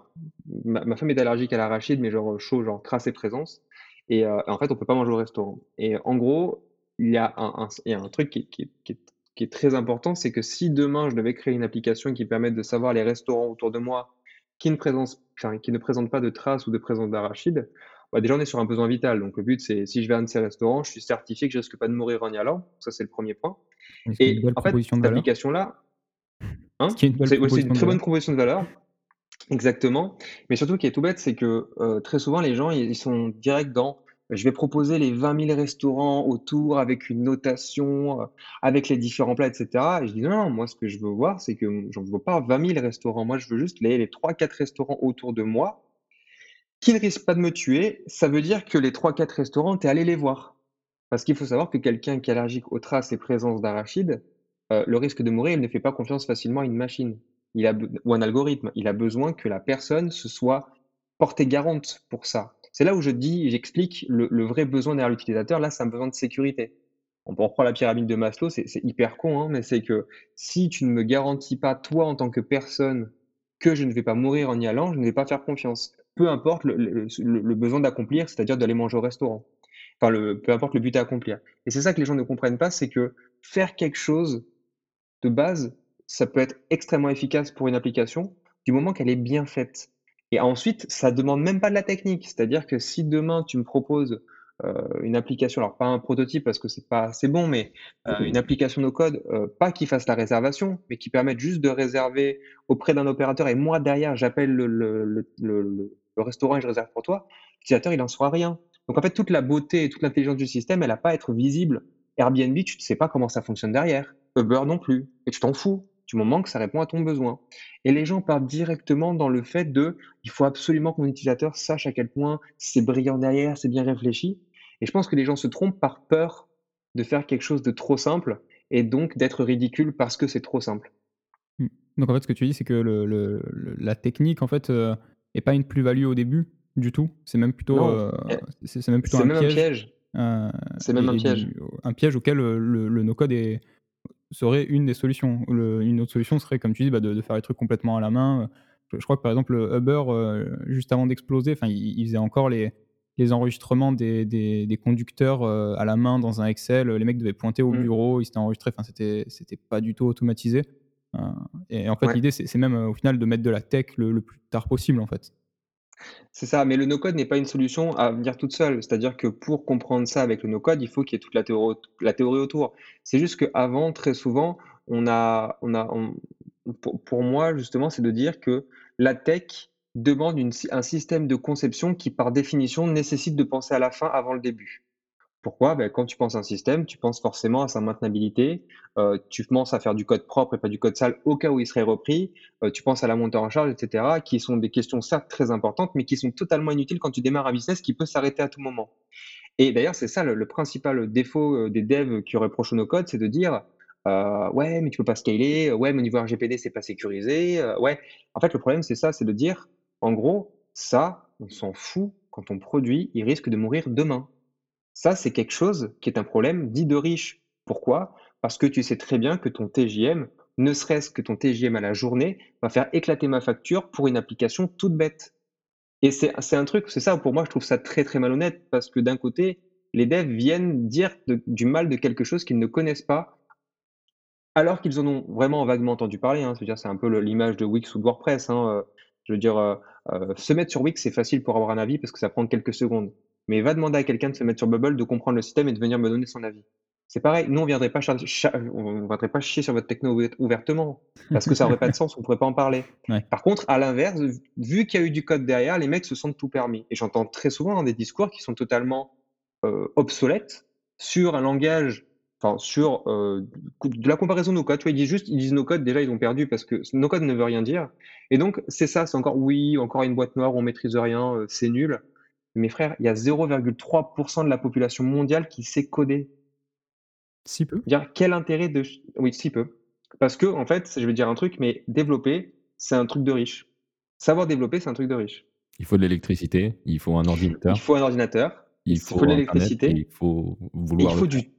ma, femme est allergique à l'arachide, mais genre chaud, genre trace et présence. Et, euh, en fait, on peut pas manger au restaurant. Et en gros, il y a un, un truc qui, qui, qui, qui, est très important, c'est que si demain je devais créer une application qui permette de savoir les restaurants autour de moi qui ne présentent, enfin, qui ne présentent pas de traces ou de présence d'arachide, bah déjà on est sur un besoin vital. Donc le but, c'est si je vais à un de ces restaurants, je suis certifié que je risque pas de mourir en y allant. Ça, c'est le premier point. Et en fait, cette application-là, hein, c'est une très bonne proposition de valeur. Exactement, mais surtout, ce qui est tout bête, c'est que, heu, très souvent, les gens, ils sont directs dans: «Je vais proposer les 20 000 restaurants autour avec une notation, heu, avec les différents plats» et cetera et je dis: «Non, non, moi, ce que je veux voir, c'est que, mmh, j'en veux pas 20 000 restaurants. Moi, je veux juste les les 3-4 restaurants autour de moi qui ne risquent pas de me tuer». Ça veut dire que les 3-4 restaurants, tu es allé les voir. Parce qu'il faut savoir que quelqu'un qui est allergique aux traces et présence d'arachide, heu, le risque de mourir, il ne fait pas confiance facilement à une machine il a, ou un algorithme. Il a besoin que la personne se soit portée garante pour ça. C'est là où je dis, j'explique le, vrai besoin derrière l'utilisateur. Là, c'est un besoin de sécurité. On peut reprendre la pyramide de Maslow, c'est hyper con, hein, mais c'est que si tu ne me garantis pas, toi, en tant que personne, que je ne vais pas mourir en y allant, je ne vais pas faire confiance. Peu importe le, besoin d'accomplir, c'est-à-dire d'aller manger au restaurant. Enfin, peu importe le but à accomplir. Et c'est ça que les gens ne comprennent pas, c'est que faire quelque chose de base, ça peut être extrêmement efficace pour une application du moment qu'elle est bien faite. Et ensuite, ça demande même pas de la technique. C'est-à-dire que si demain tu me proposes euh, une application, alors pas un prototype parce que c'est pas assez bon, mais euh, une application no code, euh, pas qui fasse la réservation, mais qui permette juste de réserver auprès d'un opérateur et moi derrière j'appelle le, le, le, le, restaurant et je réserve pour toi, l'utilisateur il n'en saura rien. Donc en fait, toute la beauté et toute l'intelligence du système, elle n'a pas à être visible. Airbnb, tu ne sais pas comment ça fonctionne derrière. Uber non plus. Et tu t'en fous du moment que ça répond à ton besoin. Et les gens partent directement dans le fait de il faut absolument que mon utilisateur sache à quel point c'est brillant derrière, c'est bien réfléchi. Et je pense que les gens se trompent par peur de faire quelque chose de trop simple et donc d'être ridicule parce que c'est trop simple. Mmh. Donc en fait, ce que tu dis, c'est que le le le la technique, en fait, est pas une plus-value au début, du tout. C'est même plutôt, heu, et c'est même plutôt un même un piège, C'est même un piège. du un piège auquel, heu, le le no-code est serait une des solutions. Le une autre solution serait, comme tu dis, bah, de de faire les trucs complètement à la main. Je crois que, par exemple, Uber, heu, juste avant d'exploser, enfin, il il faisait encore les les enregistrements des des des conducteurs, heu, à la main dans un Excel. Les mecs devaient pointer au Mmh. bureau, ils s'étaient enregistrés, enfin, c'était c'était pas du tout automatisé, heu et en fait, Ouais. l'idée, c'est c'est même, au final, de mettre de la tech le le plus tard possible, en fait. C'est ça, mais le no-code n'est pas une solution à venir toute seule. C'est-à-dire que pour comprendre ça avec le no-code, il faut qu'il y ait toute la théorie autour. C'est juste qu'avant, très souvent, on a on a pour moi, justement, c'est de dire que la tech demande un système de conception qui, par définition, nécessite de penser à la fin avant le début. Pourquoi? Bah, quand tu penses à un système, tu penses forcément à sa maintenabilité, heu, tu penses à faire du code propre et pas du code sale au cas où il serait repris, heu, tu penses à la montée en charge et cetera, qui sont des questions certes très importantes, mais qui sont totalement inutiles quand tu démarres un business qui peut s'arrêter à tout moment. Et d'ailleurs, c'est ça le principal défaut, heu, des devs qui reprochent au no-code, c'est de dire, «Ouais, mais tu peux pas scaler, ouais, mais au niveau RGPD, c'est pas sécurisé, ouais». En fait, le problème, c'est ça, c'est de dire, en gros, ça, on s'en fout quand ton produit, il risque de mourir demain. Ça, c'est quelque chose qui est un problème dit de riche. Pourquoi? Parce que tu sais très bien que ton TJM, ne serait-ce que ton TJM à la journée, va faire éclater ma facture pour une application toute bête. Et c'est un truc, c'est ça pour moi je trouve ça très, très malhonnête parce que d'un côté, les devs viennent dire du mal de quelque chose qu'ils ne connaissent pas alors qu'ils en ont vraiment vaguement entendu parler, hein. C'est un peu l'image de Wix ou de WordPress, hein, heu, je veux dire, heu heu, se mettre sur Wix, c'est facile pour avoir un avis parce que ça prend quelques secondes. Mais va demander à quelqu'un de se mettre sur Bubble, de comprendre le système et de venir me donner son avis. C'est pareil, nous on viendrait pas on viendrait pas chier sur votre techno ouv ouvertement, parce que ça aurait pas de sens, on pourrait pas en parler. Ouais. Par contre, à l'inverse, vu qu'il y a eu du code derrière, les mecs se sentent tout permis et j'entends très souvent, hein, des discours qui sont totalement, heu, obsolètes sur un langage enfin sur, heu, de la comparaison no code. Tu vois? Ils disent juste ils disent no code, déjà ils ont perdu parce que no code ne veut rien dire et donc c'est ça, c'est encore oui, encore une boîte noire on maîtrise rien, heu, c'est nul. Mais frère, il y a 0,3 % de la population mondiale qui sait coder. Si peu? Dire quel intérêt de oui, si peu. Parce qu'en fait, je vais dire un truc, mais développer, c'est un truc de riche. Savoir développer, c'est un truc de riche. Il faut de l'électricité, il faut un Il ordinateur, faut un ordinateur, il il faut de l'électricité il faut et il vouloir faut du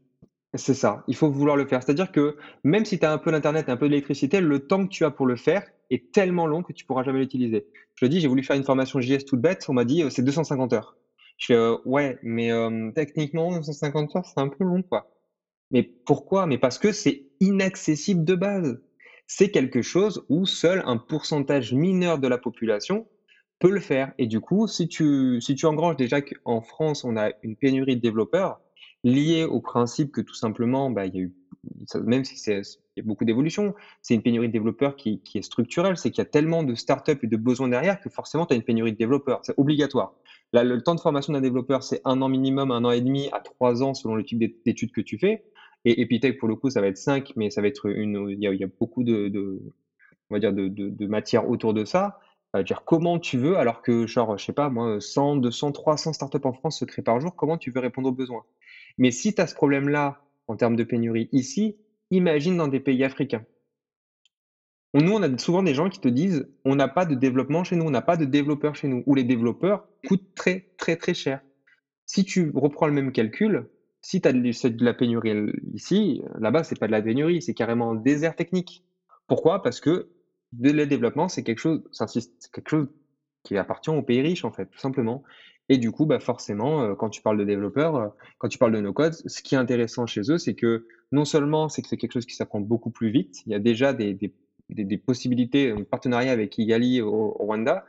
c'est ça, il faut vouloir le faire. C'est-à-dire que même si tu as un peu d'internet et un peu d'électricité, le temps que tu as pour le faire est tellement long que tu pourras jamais l'utiliser. Je le dis, j'ai voulu faire une formation JS toute bête, on m'a dit: «Heu, c'est 250 heures». Je fais: «Heu, ouais, mais hem, techniquement 250 heures, c'est un peu long, quoi». Mais pourquoi? Mais parce que c'est inaccessible de base. C'est quelque chose où seul un pourcentage mineur de la population peut le faire et du coup, si tu si tu engranges déjà qu'en France, on a une pénurie de développeurs liée au principe que tout simplement, bah, il y a eu même si c'est il y a beaucoup d'évolutions, c'est une pénurie de développeurs qui qui est structurelle. C'est qu'il y a tellement de startups et de besoins derrière que forcément tu as une pénurie de développeurs, c'est obligatoire. Là, le temps de formation d'un développeur, c'est 1 an minimum, 1 an et demi à 3 ans selon le type d'é d'études que tu fais et Epitech pour le coup, ça va être 5 mais ça va être une il y a il y a beaucoup de on va dire de de matière autour de ça. Heu, dire comment tu veux alors que genre, je sais pas moi, 100-200-300 startups en France se créent par jour, comment tu veux répondre aux besoins? Mais si tu as ce problème-là en termes de pénurie ici, imagine dans des pays africains. Nous, on a souvent des gens qui te disent: «On n'a pas de développement chez nous, on n'a pas de développeurs chez nous» ou les développeurs coûtent très, très, très cher. Si tu reprends le même calcul, si tu as de la pénurie ici, là-bas, c'est pas de la pénurie, c'est carrément un désert technique. Pourquoi? Parce que le développement, c'est quelque chose quelque chose qui appartient aux pays riches, en fait, tout simplement et du coup, bah, forcément, heu, quand tu parles de développeurs, heu, quand tu parles de no-code, ce qui est intéressant chez eux, c'est que non seulement c'est que c'est quelque chose qui s'apprend beaucoup plus vite, il y a déjà des des des possibilités, un partenariat avec Kigali au Rwanda,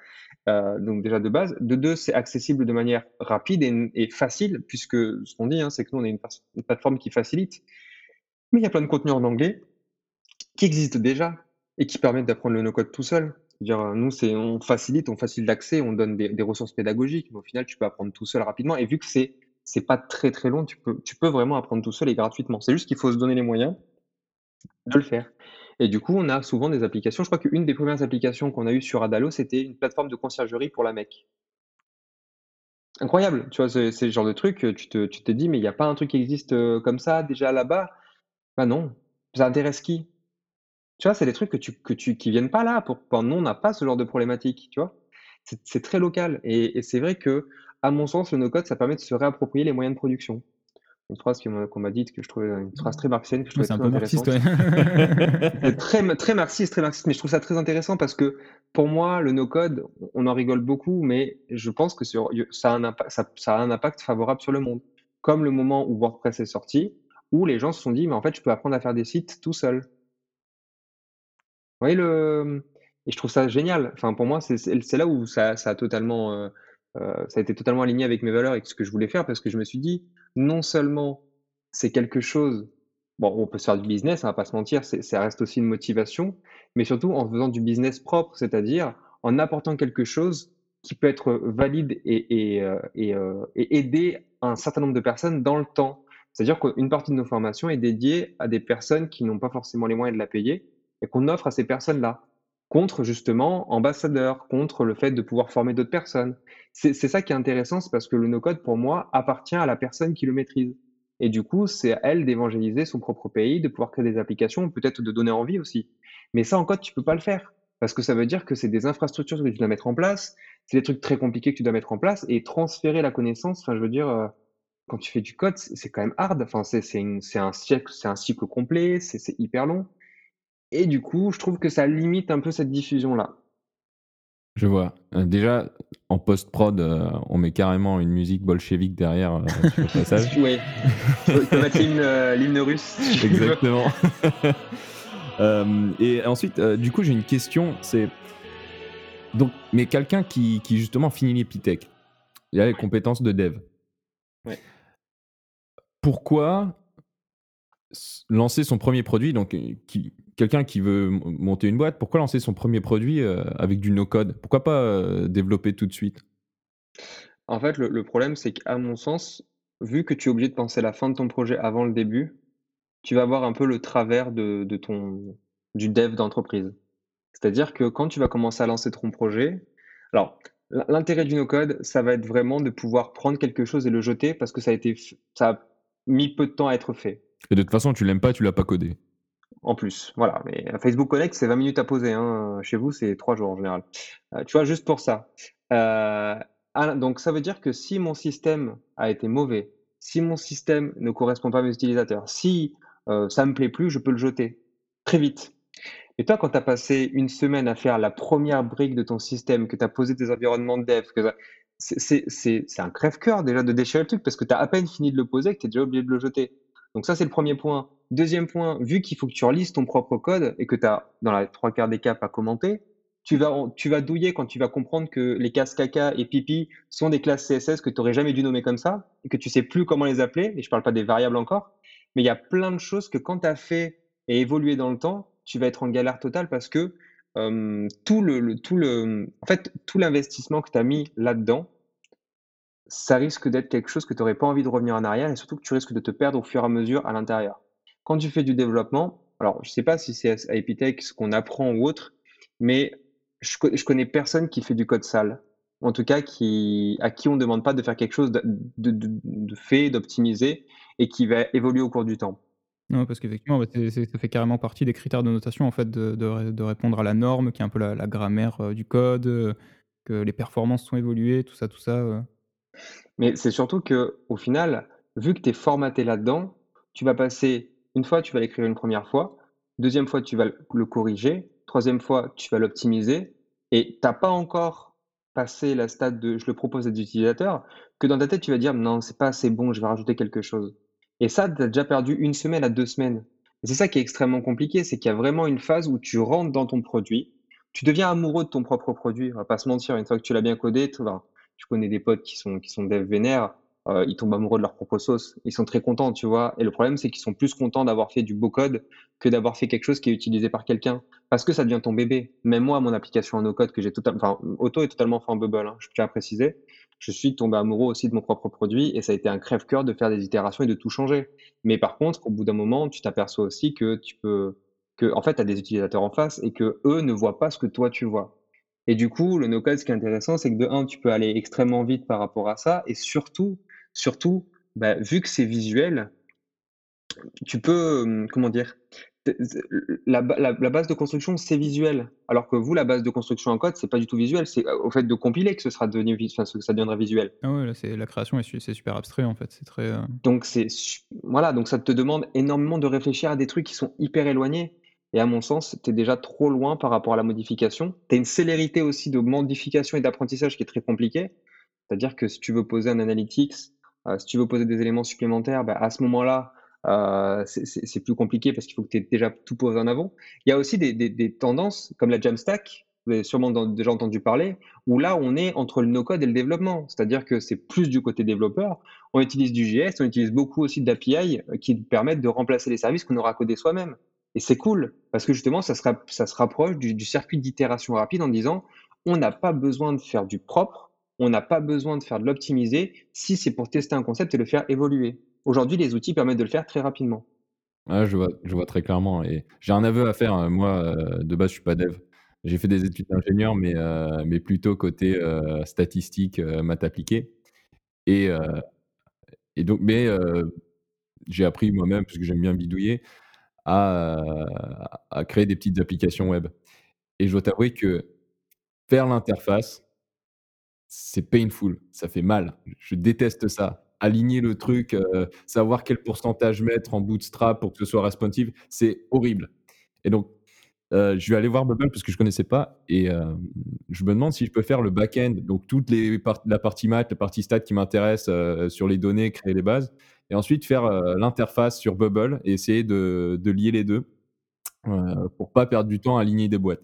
heu, donc déjà de base. De 2, c'est accessible de manière rapide et facile puisque ce qu'on dit, hein, c'est que nous, on est une plateforme qui facilite. Mais il y a plein de contenus en anglais qui existent déjà et qui permettent d'apprendre le no-code tout seul. Dire, heu, nous, on facilite, on facilite l'accès, on donne des ressources pédagogiques, mais au final, tu peux apprendre tout seul rapidement et vu que c'est c'est pas très, très long, tu peux vraiment apprendre tout seul et gratuitement. C'est juste qu'il faut se donner les moyens de le faire et du coup, on a souvent des applications je crois qu'une des 1res applications qu'on a eues sur Adalo, c'était une plateforme de conciergerie pour la Mecque. Incroyable, tu vois? C'est le genre de truc, tu te tu te dis: «Mais il y a pas un truc qui existe, heu, comme ça déjà là-bas?» Bah non, ça intéresse qui? Tu vois, c'est des trucs que tu que tu qui viennent pas là pour enfin, nous, on n'a pas ce genre de problématique, tu vois? C'est c'est très local et et c'est vrai que, à mon sens, le no-code, ça permet de se réapproprier les moyens de production. Une phrase qui m'a qu'on m'a dite que je trouvais, une phrase très marxienne que je Ouais, trouvais c'est un très peu marxiste, intéressante. ouais. Heu, très ma très marxiste, très marxiste, mais je trouve ça très intéressant parce que, pour moi, le no-code, on on en rigole beaucoup, mais je pense que sur y ça a un impa ça ça a un impact favorable sur le monde. Comme le moment où WordPress est sorti, où les gens se sont dit: «Mais en fait, je peux apprendre à faire des sites tout seul». Le, et je trouve ça génial. Enfin, pour moi, c'est là où ça ça a totalement, heu heu, ça a été totalement aligné avec mes valeurs, avec ce que je voulais faire parce que je me suis dit: «Non seulement c'est quelque chose» bon, on peut se faire du business, on va pas se mentir, ça reste aussi une motivation, mais surtout en faisant du business propre, c'est-à-dire en apportant quelque chose qui peut être, valide et et et heu et aider un certain nombre de personnes dans le temps. C'est-à-dire qu'une partie de nos formations est dédiée à des personnes qui n'ont pas forcément les moyens de la payer et qu'on offre à ces personnes-là, contre justement ambassadeurs, contre le fait de pouvoir former d'autres personnes. C'est ça qui est intéressant, c'est parce que le no-code pour moi appartient à la personne qui le maîtrise et du coup, c'est à elle d'évangéliser son propre pays, de pouvoir créer des applications, peut-être de donner envie aussi. Mais ça en code, tu peux pas le faire parce que ça veut dire que c'est des infrastructures que tu dois mettre en place, c'est des trucs très compliqués que tu dois mettre en place et transférer la connaissance, enfin je veux dire, heu, quand tu fais du code, c'est quand même hard, enfin c'est un cycle complet, c'est hyper long. Et du coup, je trouve que ça limite un peu cette diffusion-là. Je vois. Heu, déjà, en post-prod, heu, on met carrément une musique bolchevique derrière, heu, sur le passage. Oui, mettre l'hymne, russe si. Exactement. Et ensuite, du coup, j'ai une question, c'est donc mais quelqu'un qui qui justement finit l'épithèque, il a les compétences de dev. Ouais. Pourquoi lancer son premier produit donc qui quelqu'un qui veut monter une boîte, pourquoi lancer son premier produit, heu, avec du no-code? Pourquoi pas, heu, développer tout de suite? En fait, le le problème, c'est qu'à mon sens, vu que tu es obligé de penser la fin de ton projet avant le début, tu vas avoir un peu le travers de de ton du dev d'entreprise. C'est-à-dire que quand tu vas commencer à lancer ton projet alors l'in l'intérêt du no-code, ça va être vraiment de pouvoir prendre quelque chose et le jeter parce que ça a été ça a mis peu de temps à être fait. Et de toute façon, tu l'aimes pas, tu l'as pas codé. En plus, voilà, mais un Facebook Connect, c'est 20 minutes à poser, hein, chez vous, c'est 3 jours en général. Heu, tu vois, juste pour ça. Donc ça veut dire que si mon système a été mauvais, si mon système ne correspond pas à mes utilisateurs, si, ça me plaît plus, je peux le jeter, très vite. Et toi, quand tu as passé une semaine à faire la première brique de ton système, que tu as posé tes environnements de dev, c'est un crève-cœur déjà de déchirer le truc parce que tu as à peine fini de le poser que tu es déjà obligé de le jeter. Donc ça, c'est le premier point. Deuxième point, vu qu'il faut que tu relises ton propre code et que tu as dans la trois quarts des cas pas commenté, tu vas douiller quand tu vas comprendre que les classes caca et pipi sont des classes CSS que tu aurais jamais dû nommer comme ça et que tu sais plus comment les appeler et je parle pas des variables encore. Mais il y a plein de choses que quand tu as fait et évolué dans le temps, tu vas être en galère totale parce que, tout tout l'investissement que tu as mis là-dedans, ça risque d'être quelque chose que tu aurais pas envie de revenir en arrière et surtout que tu risques de te perdre au fur et à mesure à l'intérieur. Quand tu fais du développement, alors je sais pas si c'est à Epitech ce qu'on apprend ou autre, mais je je connais personne qui fait du code sale. En tout cas qui à qui on demande pas de faire quelque chose de de de de fait, d'optimisé et qui va évoluer au cours du temps. Non, parce qu'effectivement, bah, ça fait carrément partie des critères de notation, en fait, de de ré de répondre à la norme, qui est un peu la la grammaire, heu, du code, heu, que les performances sont évoluées, tout ça, tout ça, heu. Mais c'est surtout que, au final, vu que tu es formaté là-dedans, tu vas passer une fois, tu vas l'écrire une première fois, deuxième fois, tu vas le corriger, troisième fois, tu vas l'optimiser. Et tu as pas encore passé la stade de: «Je le propose à des utilisateurs», que dans ta tête, tu vas dire: «Non, c'est pas assez bon, je vais rajouter quelque chose» et ça, tu as déjà perdu une semaine à 2 semaines. C'est ça qui est extrêmement compliqué, c'est qu'il y a vraiment une phase où tu rentres dans ton produit, tu deviens amoureux de ton propre produit, on va pas se mentir, une fois que tu l'as bien codé, tu connais des potes qui sont qui sont dev vénères, heu, ils tombent amoureux de leur propre sauce. Ils sont très contents, tu vois? Et le problème, c'est qu'ils sont plus contents d'avoir fait du beau code que d'avoir fait quelque chose qui est utilisé par quelqu'un. Parce que ça devient ton bébé. Même moi, mon application en no code que j'ai total enfin, Auto est totalement fait en Bubble, hein, je tiens à préciser. Je suis tombé amoureux aussi de mon propre produit et ça a été un crève-cœur de faire des itérations et de tout changer. Mais par contre, au bout d'un moment, tu t'aperçois aussi que tu peux que en fait, tu as des utilisateurs en face et que eux ne voient pas ce que toi tu vois. Et du coup, le no-code, ce qui est intéressant, c'est que de un, tu peux aller extrêmement vite par rapport à ça et surtout surtout, bah, vu que c'est visuel, tu peux, comment dire? la ba la la base de construction, c'est visuel. Alors que vous, la base de construction en code, c'est pas du tout visuel, c'est, au fait de compiler que ce sera devenu enfin, que ça deviendra visuel. Ah ouais, là, c'est la création c'est super abstrait, en fait, c'est très, heu Donc c'est voilà, donc ça te demande énormément de réfléchir à des trucs qui sont hyper éloignés et à mon sens, tu es déjà trop loin par rapport à la modification. Tu as une célérité aussi de modification et d'apprentissage qui est très compliquée. C'est-à-dire que si tu veux poser un analytics, si tu veux poser des éléments supplémentaires, bah, à ce moment-là, heu, c'est plus compliqué parce qu'il faut que tu aies déjà tout posé en avant. Il y a aussi des tendances comme la Jamstack, vous avez sûrement déjà entendu parler, où là, on est entre le no-code et le développement. C'est-à-dire que c'est plus du côté développeur. On utilise du JS, on utilise beaucoup aussi d'API, heu, qui permettent de remplacer les services qu'on aura codés soi-même et c'est cool parce que justement ça se rap ça se rapproche du du circuit d'itération rapide en disant: «On n'a pas besoin de faire du propre, on n'a pas besoin de faire de l'optimisé, si c'est pour tester un concept et le faire évoluer». Aujourd'hui, les outils permettent de le faire très rapidement. Ouais, je vois je vois très clairement et j'ai un aveu à faire, heu, moi, heu, de base, je suis pas dev. J'ai fait des études d'ingénieur, mais heu, mais plutôt côté, statistique, heu, maths appliquées et et donc mais j'ai appris moi-même, parce que j'aime bien bidouiller, à, à créer des petites applications web et je dois t'avouer que faire l'interface c'est painful, ça fait mal. Je déteste ça. Aligner le truc, heu, savoir quel pourcentage mettre en bootstrap pour que ce soit responsive, c'est horrible et donc heu, je vais aller voir Bubble parce que je connaissais pas et hem, je me demande si je peux faire le back-end, donc toutes les la partie maths, la partie stats qui m'intéresse, sur les données, créer les bases et ensuite faire, l'interface sur Bubble et essayer de de lier les 2, heu, pour pas perdre du temps à aligner des boîtes.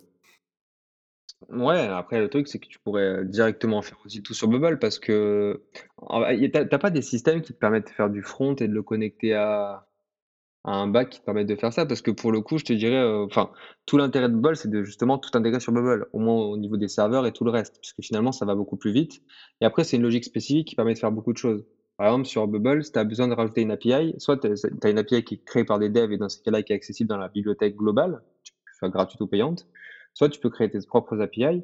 Ouais, après le truc, c'est que tu pourrais, heu, directement faire aussi tout sur Bubble parce que en va y tu as tu as pas des systèmes qui te permettent de faire du front et de le connecter à un back qui te permettent de faire ça? Parce que pour le coup, je te dirais, heu, enfin, tout l'intérêt de Bubble, c'est de justement tout intégrer sur Bubble, au moins au niveau des serveurs et tout le reste, puisque finalement ça va beaucoup plus vite et après c'est une logique spécifique qui permet de faire beaucoup de choses. Par exemple, sur Bubble, si tu as besoin de rajouter une API, soit tu as une API qui est créée par des devs et dans ces cas-là qui est accessible dans la bibliothèque globale, soit gratuite ou payante, soit tu peux créer tes propres API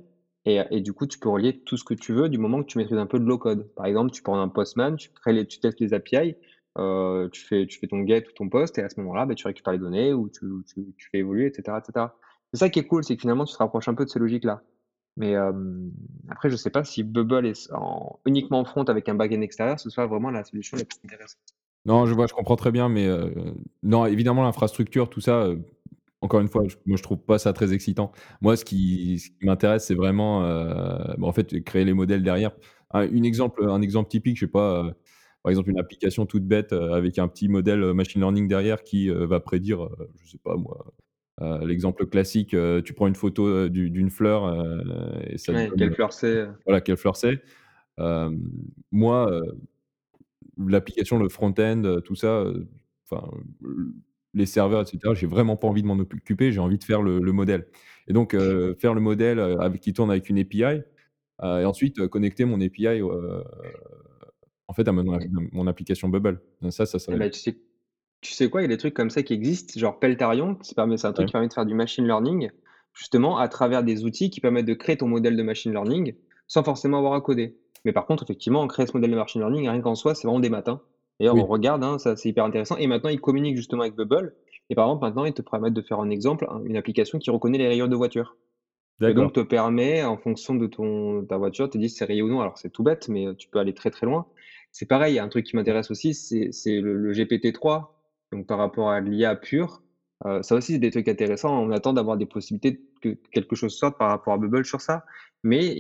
et du coup, tu peux relier tout ce que tu veux du moment que tu maîtrises un peu de low code. Par exemple, tu prends un Postman, tu crées tu testes les API, heu, tu fais tu fais ton get ou ton post et à ce moment-là, bah, tu récupères les données ou tu fais évoluer et cetera et cetera. C'est ça qui est cool, c'est que finalement tu te rapproches un peu de ces logiques-là. Mais après je sais pas si Bubble est en uniquement en front avec un back-end extérieur, ce soit vraiment la solution la plus intéressante. Non, je vois, je comprends très bien, mais heu, non, évidemment, l'infrastructure, tout ça, heu, encore une fois, je moi, je trouve pas ça très excitant. Moi, ce qui ce qui m'intéresse, c'est vraiment, heu, bah, en fait, créer les modèles derrière. Un une exemple, un exemple typique, je sais pas, heu, par exemple, une application toute bête, heu, avec un petit modèle, machine learning derrière qui, va prédire, je sais pas moi, l'exemple classique, tu prends une photo, d'une fleur, et ça Ouais, donne, quelle fleur c'est, voilà, quelle fleur c'est. Moi, L'application, le front-end, tout ça, enfin, les serveurs et cetera, j'ai vraiment pas envie de m'en occuper, j'ai envie de faire le le modèle et donc heu, faire le modèle, heu, avec qui tourne avec une API, heu et ensuite, connecter mon API en fait, à mon application Bubble. Ça, ça Eh serait bah, tu sais tu sais quoi? Il y a des trucs comme ça qui existent, genre Peltarion, qui permet c'est un truc ouais, qui permet de faire du machine learning, justement à travers des outils qui permettent de créer ton modèle de machine learning, sans forcément avoir à coder. Mais par contre, effectivement, créer ce modèle de machine learning, rien qu'en soi, c'est vraiment des maths, hein. D'ailleurs, on regarde, hein, ça c'est hyper intéressant et maintenant ils communiquent justement avec Bubble et par exemple, maintenant ils te permettent de faire un exemple, un une application qui reconnaît les rayures de voiture et donc te permet, en fonction de ton ta voiture, te dit si c'est rayé ou non. Alors c'est tout bête, mais tu peux aller très, très loin. C'est pareil, il y a un truc qui m'intéresse aussi, c'est le le GPT-3, donc par rapport à l'IA pure, heu, ça aussi c'est des trucs intéressants. On attend d'avoir des possibilités que quelque chose sorte par rapport à Bubble sur ça, mais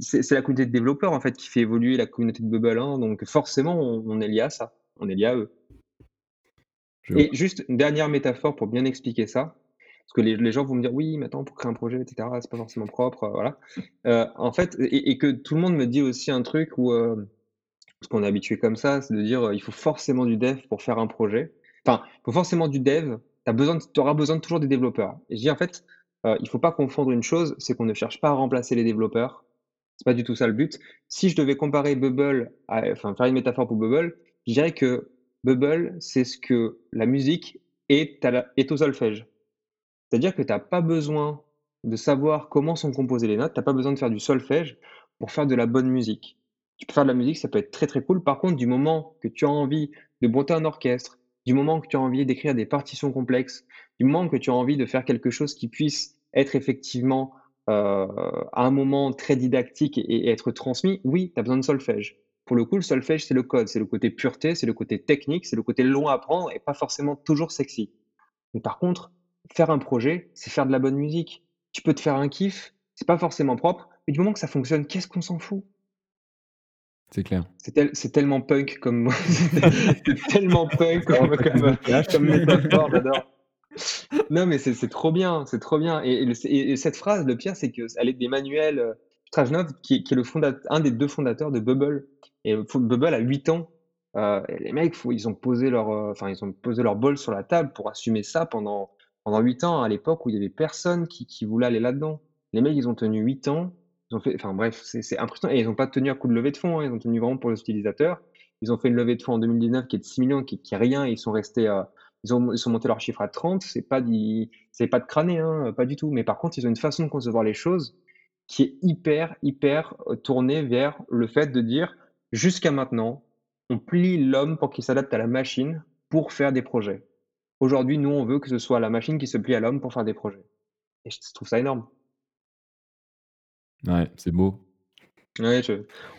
c'est la communauté de développeurs, en fait, qui fait évoluer la communauté de Bubble, hein, donc forcément on on est lié à ça, on est lié à eux. Je Et vois. juste une dernière métaphore pour bien expliquer ça, parce que les les gens vont me dire: «Oui, mais attends, pour créer un projet et cetera, c'est pas forcément propre», heu, voilà. Heu, en fait et et que tout le monde me dit aussi un truc où, heu, parce qu'on est habitué comme ça, c'est de dire, heu: «Il faut forcément du dev pour faire un projet». Enfin, il faut forcément du dev, tu auras besoin de toujours des développeurs. Et je dis: «En fait, il faut pas confondre une chose, c'est qu'on ne cherche pas à remplacer les développeurs. C'est pas du tout ça le but. Si je devais comparer Bubble à enfin, faire une métaphore pour Bubble, je dirais que Bubble, c'est ce que la musique est à la est au solfège. C'est-à-dire que tu as pas besoin de savoir comment sont composées les notes, tu as pas besoin de faire du solfège pour faire de la bonne musique. Tu peux faire de la musique, ça peut être très, très cool. Par contre, du moment que tu as envie de monter un orchestre, du moment que tu as envie d'écrire des partitions complexes, du moment que tu as envie de faire quelque chose qui puisse être effectivement euh, à un moment très didactique et, être transmis, oui, tu as besoin de solfège. Pour le coup, le solfège, c'est le code, c'est le côté pureté, c'est le côté technique, c'est le côté long à apprendre et pas forcément toujours sexy. Mais par contre, faire un projet, c'est faire de la bonne musique. Tu peux te faire un kiff, c'est pas forcément propre, mais du moment que ça fonctionne, qu'est-ce qu'on s'en fout? C'est clair. C'est tellement punk comme c'est tellement punk comme, comme, comme métaphore, j'adore. Non, mais c'est trop bien, c'est trop bien. Et, cette phrase, le pire, c'est qu'elle est d'Emmanuel euh, Strajnov, qui, qui, est le fondateur, un des deux fondateurs de Bubble. Et Bubble a 8 ans. Euh, les mecs, ils ont posé leur, euh, enfin, ils ont posé leur bol sur la table pour assumer ça pendant pendant 8 ans, à l'époque où il y avait personne qui, voulait aller là-dedans. Les mecs, ils ont tenu 8 ans. Ils ont fait, enfin bref, c'est impressionnant. Et ils n'ont pas tenu un coup de levée de fonds. Hein, ils ont tenu vraiment pour les utilisateurs. Ils ont fait une levée de fonds en 2019 qui est de 6 millions, qui, qui est rien. ils sont restés, ils ont, ils sont montés leur chiffre à 30. C'est pas c'est pas de crâner, hein, pas du tout. Mais par contre, ils ont une façon de concevoir les choses qui est hyper, hyper euh, tournée vers le fait de dire, jusqu'à maintenant, on plie l'homme pour qu'il s'adapte à la machine pour faire des projets. Aujourd'hui, nous, on veut que ce soit la machine qui se plie à l'homme pour faire des projets. Et je trouve ça énorme. Ouais, c'est beau. Ouais,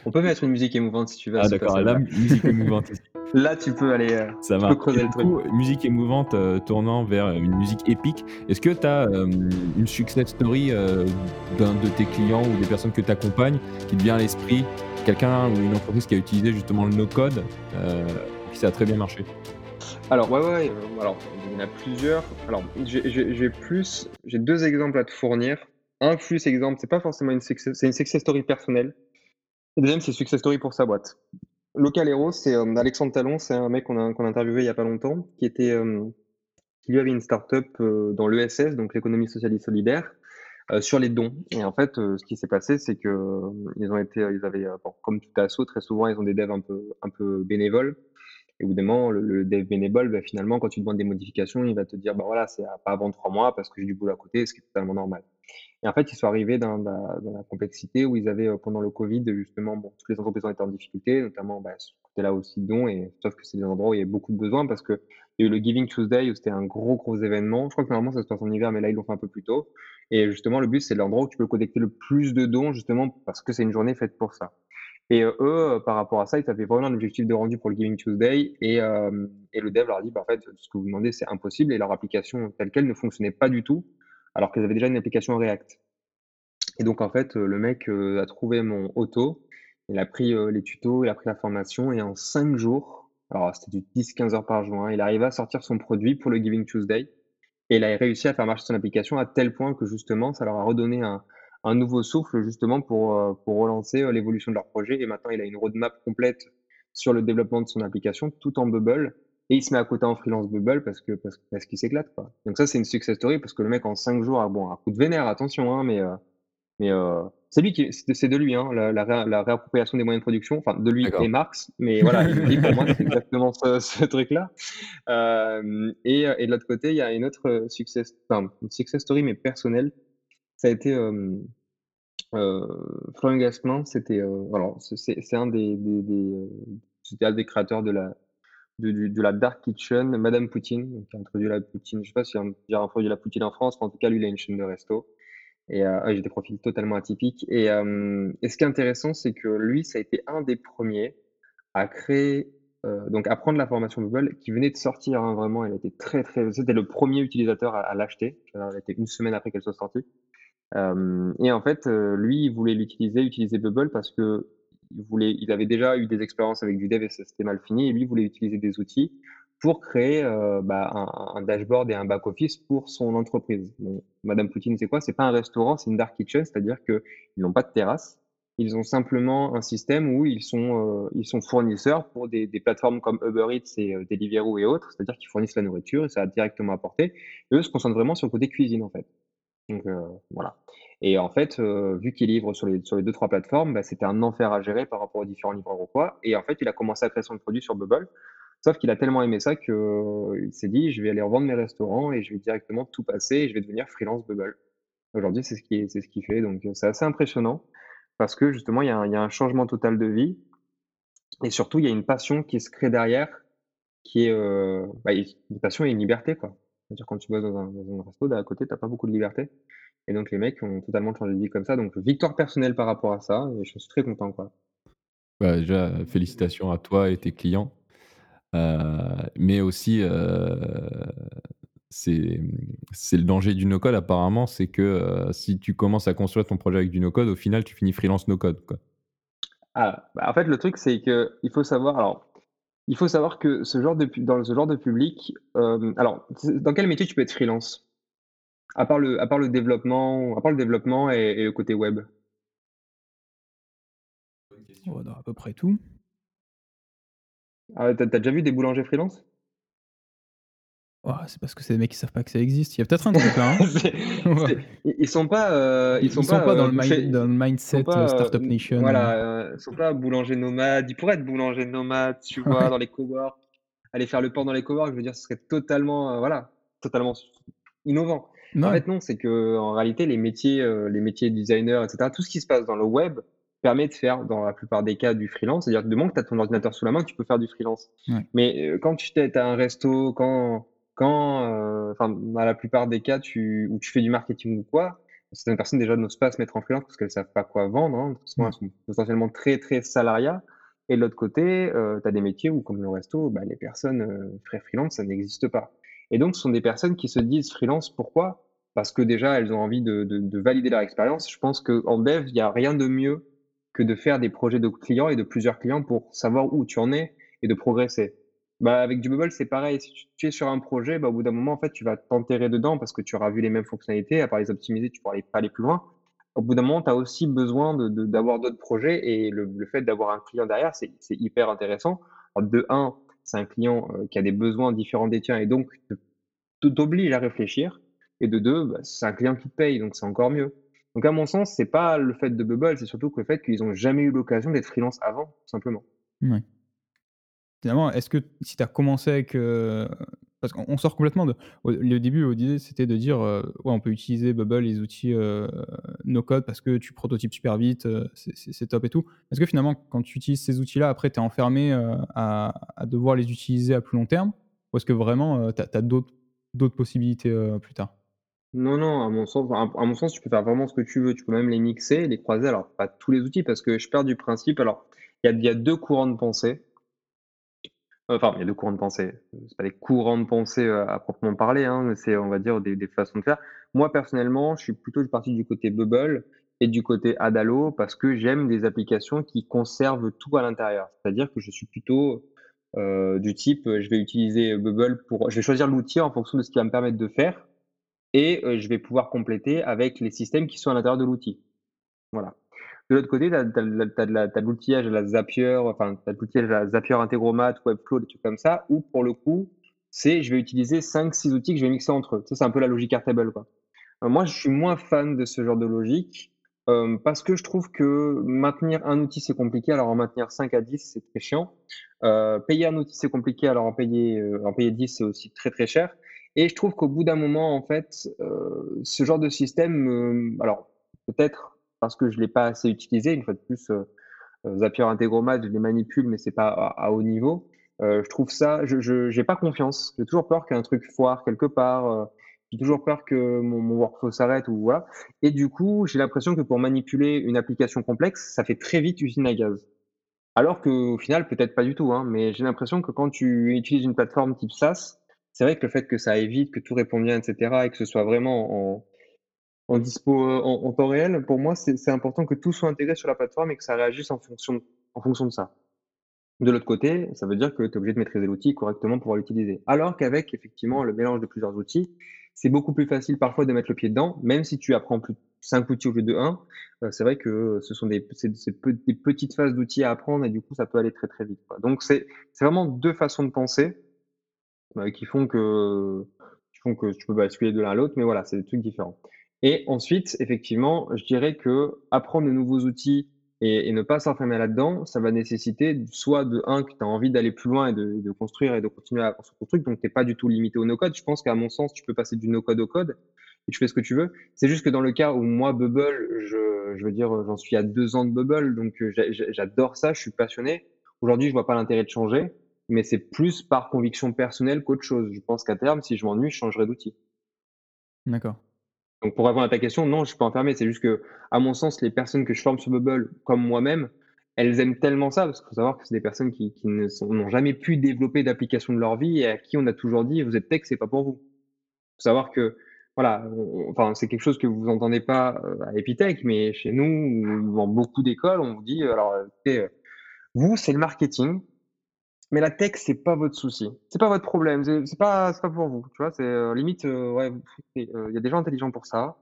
on peut mettre une musique émouvante si tu veux. Ah d'accord, là, musique émouvante. Là, tu peux aller euh, Ça tu peux creuser le truc. musique émouvante euh, tournant vers une musique épique. Est-ce que tu as euh, une success story d'un de tes clients ou des personnes que tu accompagnes qui te vient à l'esprit? Quelqu'un ou une entreprise qui a utilisé justement le no-code qui ça a très bien marché? Alors, ouais, ouais, alors, il y en a plusieurs. Alors, j'ai plus, j'ai deux exemples à te fournir. Un plus exemple, c'est pas forcément une success, c'est une success story personnelle. Le deuxième, c'est success story pour sa boîte. Local Hero, c'est euh, Alexandre Talon, c'est un mec qu'on a, interviewé il y a pas longtemps, qui était, euh, lui avait une start-up euh, dans l'ESS, donc l'économie sociale et solidaire, sur les dons. Et en fait, ce qui s'est passé, c'est que ils ont été, ils avaient, comme tout assaut, très souvent, ils ont des devs un peu, un peu bénévoles. Et évidemment, le, le dev bénévole, bah, finalement, quand tu demandes des modifications, il va te dire, bah voilà, c'est pas avant trois mois parce que j'ai du boulot à côté, ce qui est totalement normal. Et en fait, ils sont arrivés dans, dans, dans la complexité où ils avaient, euh, pendant le Covid, justement, bon, toutes les entreprises ont été en difficulté, notamment bah, ce côté-là aussi dons, et sauf que c'est des endroits où il y a beaucoup de besoins parce que il y a eu le Giving Tuesday où c'était un gros, gros événement. Je crois que normalement ça se passe en hiver, mais là ils l'ont fait un peu plus tôt. Et justement, le but, c'est l'endroit où tu peux collecter le plus de dons, justement, parce que c'est une journée faite pour ça. Et euh, eux, euh, par rapport à ça, ils avaient vraiment un objectif de rendu pour le Giving Tuesday. Et, euh, et le dev leur dit, bah, en fait, ce que vous demandez, c'est impossible. Et leur application telle qu'elle ne fonctionnait pas du tout, alors qu'ils avaient déjà une application React. Et donc, en fait, le mec a trouvé mon auto, il a pris les tutos, il a pris la formation, et en 5 jours, alors c'était du 10-15 heures par jour, hein, il arriva à sortir son produit pour le Giving Tuesday. Et il a réussi à faire marcher son application à tel point que justement, ça leur a redonné un, un nouveau souffle justement pour, pour relancer l'évolution de leur projet. Et maintenant, il a une roadmap complète sur le développement de son application, tout en Bubble. Et il se met à côté en freelance Bubble parce que parce, parce qu'il s'éclate. Quoi. Donc ça, c'est une success story parce que le mec en 5 jours, a bon, un coup de vénère, attention, hein, mais mais euh, c'est lui qui, c'est de lui, hein, la, la, réappropriation des moyens de production, enfin de lui et Marx, mais voilà, il dit pour moi c'est exactement ce, truc-là. Euh, et, et, de l'autre côté, il y a une autre success, enfin, une success story mais personnelle. Ça a été Florian Gaspin, c'était, c'est un des, des, un des créateurs de la de, la Dark Kitchen, Madame Poutine, qui a introduit la Poutine. Je sais pas si on a introduit la Poutine en France, mais en tout cas, lui, il a une chaîne de resto. Et euh, j'ai des profils totalement atypiques. Et, ce qui est intéressant, c'est que lui, ça a été un des premiers à créer, donc à prendre la formation Google qui venait de sortir hein, vraiment. Elle était très très. C'était le premier utilisateur à, l'acheter. Elle était une semaine après qu'elle soit sortie. Euh, et en fait, euh, lui, il voulait l'utiliser, utiliser Bubble parce que il voulait, il avait déjà eu des expériences avec du dev et ça s'était mal fini. Et lui, il voulait utiliser des outils pour créer euh, bah, un, dashboard et un back-office pour son entreprise. Madame Poutine, c'est quoi? C'est pas un restaurant, c'est une dark kitchen, c'est-à-dire qu'ils n'ont pas de terrasse. Ils ont simplement un système où ils sont, euh, ils sont fournisseurs pour des, des, plateformes comme Uber Eats et Deliveroo et autres, c'est-à-dire qu'ils fournissent la nourriture et ça a directement apporté. Et eux se concentrent vraiment sur le côté cuisine en fait. Euh, voilà. Et en fait, euh, vu qu'ils livrent sur les, sur les deux trois plateformes, bah, c'était un enfer à gérer par rapport aux différents livreurs ou quoi. Et en fait, il a commencé à créer son produit sur Bubble. Sauf qu'il a tellement aimé ça qu'il euh, s'est dit, je vais aller revendre mes restaurants et je vais directement tout passer et je vais devenir freelance Bubble. Aujourd'hui, c'est ce qui c'est ce qu'il fait. Donc, c'est assez impressionnant parce que justement, il y, a un, changement total de vie et surtout, il y a une passion qui se crée derrière qui est, heu, bah, une passion et une liberté. C'est-à-dire quand tu bosses dans un dans un resto, d'à côté, tu as pas beaucoup de liberté et donc les mecs ont totalement changé de vie comme ça, donc victoire personnelle par rapport à ça et je suis très content, quoi. Bah, déjà, félicitations à toi et tes clients, heu, mais aussi, heu, c'est, le danger du no-code apparemment, c'est que, heu, si tu commences à construire ton projet avec du no-code, au final, tu finis freelance no-code. Ah, bah, en fait, le truc, c'est qu'il faut savoir alors, il faut savoir que ce genre de pu dans ce genre de public, hem, alors, c'est dans quel métier tu peux être freelance? À part le à part le développement à part le développement et et le côté web? Bonne question. Oh, dans à peu près tout. Ah, tu as tu as déjà vu des boulangers freelance? Oh, c'est parce que c'est des mecs qui savent pas que ça existe. Il y a peut-être un truc là, hein. Ouais. c'est ils sont pas, Ils ils sont pas, pas dans le dans mindset, pas, startup nation, voilà, ils sont pas boulangers nomades. Ils pourraient être boulangers nomades, tu vois? Ouais. Dans les coworks, aller faire le pain dans les coworks, je veux dire, ce serait totalement, heu, voilà, totalement innovant. En fait, non, c'est qu'en réalité, les métiers, heu, les métiers designers et cetera, tout ce qui se passe dans le web permet de faire, dans la plupart des cas, du freelance. C'est-à-dire du moment que tu as ton ordinateur sous la main, tu peux faire du freelance. Ouais. Mais, heu, quand tu es as un resto, quand quand, heu, enfin, dans la plupart des cas, tu où tu fais du marketing ou quoi, certaines personnes déjà n'osent pas se mettre en freelance parce qu'elles savent pas quoi vendre, hein. De toute façon, elles Ouais. sont potentiellement très, très salariat et de l'autre côté, heu, tu as des métiers où, comme le resto, bah, les personnes, frais freelance, ça n'existe pas et donc ce sont des personnes qui se disent freelance. Pourquoi? Parce que déjà, elles ont envie de de de valider leur expérience. Je pense qu'en dev, il y a rien de mieux que de faire des projets de clients et de plusieurs clients pour savoir où tu en es et de progresser. Bah, avec du Bubble, c'est pareil. Si tu es sur un projet, bah, au bout d'un moment, en fait, tu vas t'enterrer dedans parce que tu auras vu les mêmes fonctionnalités. À part les optimiser, tu pourras aller pas aller plus loin. Au bout d'un moment, tu as aussi besoin de de d'avoir d'autres projets et le le fait d'avoir un client derrière, c'est hyper intéressant. De 1, c'est un client, heu, qui a des besoins différents des tiens et donc t'oblige à réfléchir et de 2, bah, c'est un client qui te paye, donc c'est encore mieux. Donc à mon sens, c'est pas le fait de Bubble, c'est surtout que le fait qu'ils ont jamais eu l'occasion d'être freelance avant, tout simplement. Mouais. Finalement, est-ce que si tu as commencé avec, heu parce qu'on on sort complètement de au le début, c'était de dire, heu: «Ouais, on peut utiliser Bubble, les outils, heu, no code parce que tu prototypes super vite, c'est top et tout». Est-ce que finalement, quand tu utilises ces outils-là, après, tu es enfermé, à devoir les utiliser à plus long terme? Ou est-ce que vraiment, tu as d'autres possibilités, plus tard? Non, non, à mon sens, à mon sens, tu peux faire vraiment ce que tu veux. Tu peux même les mixer, les croiser. Alors, pas tous les outils parce que je pars du principe alors, il y y a 2 courants de pensée. Enfin, il y a 2 courants de pensée. C'est pas des courants de pensée, heu, à proprement parler, hein, mais c'est, on va dire, des façons de faire. Moi, personnellement, je suis plutôt parti du côté Bubble et du côté Adalo parce que j'aime des applications qui conservent tout à l'intérieur. C'est-à-dire que je suis plutôt, heu, du type, je vais utiliser Bubble pour je vais choisir l'outil en fonction de ce qu'il va me permettre de faire et heu, je vais pouvoir compléter avec les systèmes qui sont à l'intérieur de l'outil. Voilà. De l'autre côté, tu as de l'outillage à la Zapier, enfin, tu as l'outillage à la Zapier Integromat, Webflow, des trucs comme ça, où pour le coup, c'est je vais utiliser 5-6 outils que je vais mixer entre eux. Sais, c'est un peu la logique Airtable, quoi. Heu, moi, je suis moins fan de ce genre de logique, hem, parce que je trouve que maintenir un outil, c'est compliqué, alors en maintenir 5 à 10, c'est très chiant. Heu, payer un outil, c'est compliqué, alors en payer, en payer 10, c'est aussi très, très cher et je trouve qu'au bout d'un moment, en fait, ce genre de système me alors peut-être parce que je l'ai pas assez utilisé, une fois de plus, heu heu, Zapier Integromat, je les manipule, mais c'est pas à haut niveau. Heu, je trouve ça je j'ai pas confiance. J'ai toujours peur qu'un truc foire quelque part, j'ai toujours peur que mon workflow s'arrête ou voilà et du coup, j'ai l'impression que pour manipuler une application complexe, ça fait très vite usine à gaz. Alors qu'au final, peut-être pas du tout, hein, mais j'ai l'impression que quand tu utilises une plateforme type SaaS, c'est vrai que le fait que ça aille vite, que tout réponde bien et cetera et que ce soit vraiment en en dispo, heu, en temps réel, pour moi, c'est important que tout soit intégré sur la plateforme et que ça réagisse en fonction de ça. De l'autre côté, ça veut dire que tu es obligé de maîtriser l'outil correctement pour l'utiliser. Alors qu'avec effectivement le mélange de plusieurs outils, c'est beaucoup plus facile parfois de mettre le pied dedans, même si tu apprends plus 5 outils au lieu de 1, heu, c'est vrai que ce sont des petites phases d'outils à apprendre et du coup, ça peut aller très, très vite. Donc c'est vraiment 2 façons de penser, heu, qui font que qui font que tu peux basculer de l'un à l'autre, mais voilà, c'est des trucs différents et ensuite, effectivement, je dirais qu'apprendre de nouveaux outils et ne pas s'enfermer là-dedans, ça va nécessiter soit de 1 que tu as envie d'aller plus loin et de construire et de continuer à construire ton truc, donc tu es pas du tout limité au no-code. Je pense qu'à mon sens, tu peux passer du no-code au code et tu fais ce que tu veux. C'est juste que dans le cas où moi, Bubble, je je veux dire, j'en suis à 2 ans de Bubble, donc j'a j'adore ça, je suis passionné. Aujourd'hui, je vois pas l'intérêt de changer, mais c'est plus par conviction personnelle qu'autre chose. Je pense qu'à terme, si je m'ennuie, je changerai d'outil. D'accord. Donc pour répondre à ta question, non, je suis pas enfermé. C'est juste que, à mon sens, les personnes que je forme sur Bubble, comme moi-même, elles aiment tellement ça, parce qu'il faut savoir que c'est des personnes qui, qui n'ont jamais pu développer d'application de leur vie et à qui on a toujours dit, vous êtes tech, c'est pas pour vous. faut savoir que, voilà, enfin, c'est quelque chose que vous entendez pas euh, à Epitech, mais chez nous, ou dans beaucoup d'écoles, on vous dit, euh, alors, euh, vous, c'est le marketing, mais la tech, c'est pas votre souci. C'est pas votre problème. C'est pas, c'est pas pour vous. Tu vois, c'est euh, limite, euh, ouais, vous- il y a des gens intelligents pour ça.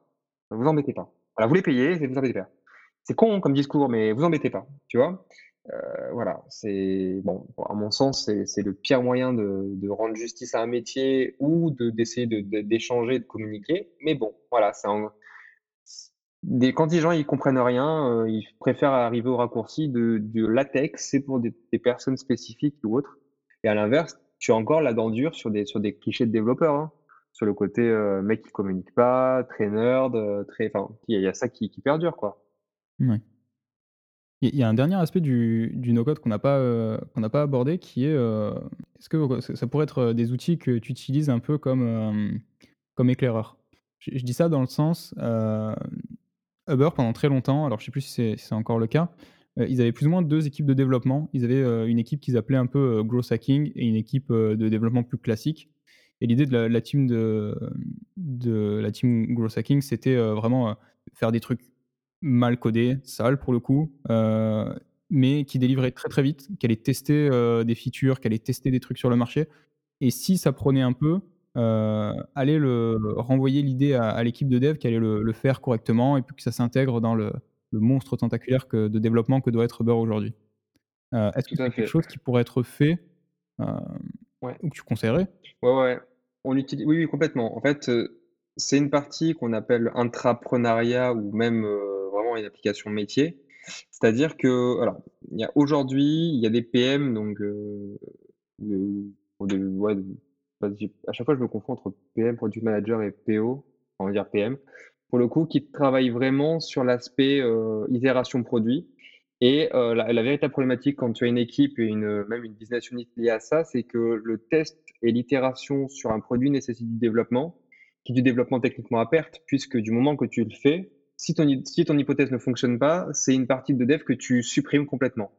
Vous embêtez pas. Voilà, vous les payez, et vous embêtez pas. C'est con comme discours, mais vous embêtez pas. Tu vois. Euh, voilà, c'est bon. À mon sens, c'est le pire moyen de, de rendre justice à un métier ou de d'essayer de, de- d'échanger, de communiquer. Mais bon, voilà, c'est des, quand les gens ils comprennent rien, euh, ils préfèrent arriver au raccourci de, latex, c'est pour des, personnes spécifiques ou autres. Et à l'inverse, tu as encore la dent dure sur des, sur des clichés de développeurs, hein. sur le côté euh, mec qui communique pas, très nerd, euh, très, il y, a- ça qui, perdure quoi. Il y a un dernier aspect du, no-code qu'on n'a pas, pas abordé qui est est-ce que ça pourrait être des outils que tu utilises un peu comme, comme éclaireur? Je, dis ça dans le sens Uber pendant très longtemps, alors je sais plus si c'est encore le cas, euh, ils avaient plus ou moins deux équipes de développement. Ils avaient euh, une équipe qu'ils appelaient un peu euh, growth hacking et une équipe de développement plus classique. Et l'idée de la, team de, la team growth hacking, c'était vraiment faire des trucs mal codés, sales pour le coup, mais qui délivraient très très vite, qui allaient tester des features, qui allaient tester des trucs sur le marché. Et si ça prenait un peu, euh, aller le renvoyer l'idée à, à l'équipe de dev qui allait le, le faire correctement et puis que ça s'intègre dans le, le monstre tentaculaire que, de développement que doit être Uber aujourd'hui. Euh, Est-ce que c'est quelque chose qui pourrait être fait euh, Ouais. ou que tu conseillerais? Ouais, ouais. On utilise, oui, oui, complètement. En fait, euh, c'est une partie qu'on appelle intrapreneuriat ou même vraiment une application métier. C'est-à-dire que, alors, il y a aujourd'hui, il y a des PM, donc, de- de- ouais, de- à chaque fois, je me confonds entre PM, Product Manager et PO, on va dire PM, pour le coup, qui travaillent vraiment sur l'aspect euh, itération produit. Et euh, la, véritable problématique quand tu as une équipe et même une business unit liée à ça, c'est que le test et l'itération sur un produit nécessitent du développement, qui est du développement techniquement à perte, puisque du moment que tu le fais, si ton, si ton hypothèse ne fonctionne pas, c'est une partie de dev que tu supprimes complètement.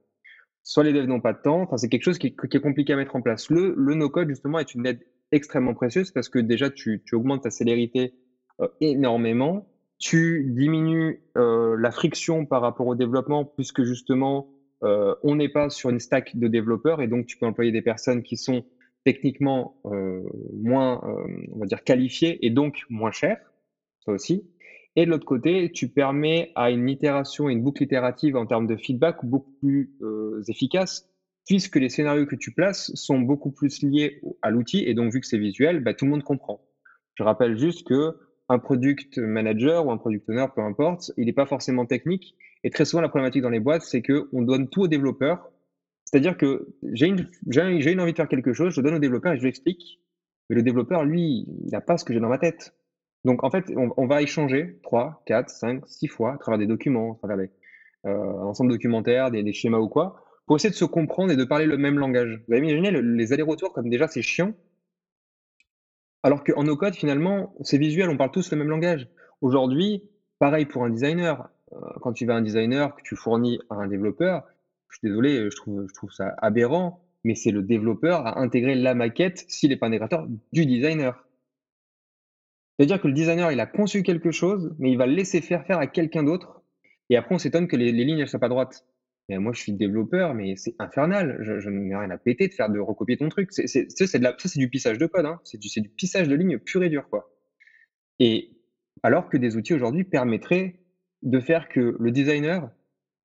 Soit les devs n'ont pas de temps, enfin, c'est quelque chose qui est, compliqué à mettre en place. Le, no-code, justement, est une aide extrêmement précieuse parce que déjà, tu, augmentes ta célérité euh, énormément. Tu diminues euh, la friction par rapport au développement puisque justement, euh, on n'est pas sur une stack de développeurs et donc tu peux employer des personnes qui sont techniquement moins, on va dire, qualifiées et donc moins chères, ça aussi. Et de l'autre côté, tu permets à une itération une boucle itérative en termes de feedback beaucoup plus euh, efficace, puisque les scénarios que tu places sont beaucoup plus liés à l'outil, et donc vu que c'est visuel, bah, tout le monde comprend. Je rappelle juste que un product manager ou un product owner, peu importe, il n'est pas forcément technique, et très souvent la problématique dans les boîtes, c'est qu'on donne tout aux développeurs, c'est-à-dire que j'ai une, une envie de faire quelque chose, je donne au développeur et je lui explique, mais le développeur, lui, il n'a pas ce que j'ai dans ma tête. Donc, en fait, on, va échanger 3, 4, 5, 6 fois à travers des documents, à travers des, euh, un ensemble des, schémas ou quoi, pour essayer de se comprendre et de parler le même langage. Vous avez imaginé le- les allers-retours comme déjà c'est chiant, alors qu'en no code, finalement, c'est visuel, on parle tous le même langage. Aujourd'hui, pareil pour un designer. Euh, quand tu vas à un designer que tu fournis à un développeur, je suis désolé, je trouve, je trouve ça aberrant, mais c'est le développeur à intégrer la maquette, s'il n'est pas intégrateur, du designer. C'est-à-dire que le designer, il a conçu quelque chose, mais il va le laisser faire faire à quelqu'un d'autre. Et après, on s'étonne que les, lignes ne soient pas droites. Mais moi, je suis développeur, mais c'est infernal. Je, n'ai rien à péter de faire de recopier ton truc. Ça, c'est du pissage de code. Hein. C'est, du, du pissage de ligne pur et dur, quoi. Et alors que des outils aujourd'hui permettraient de faire que le designer,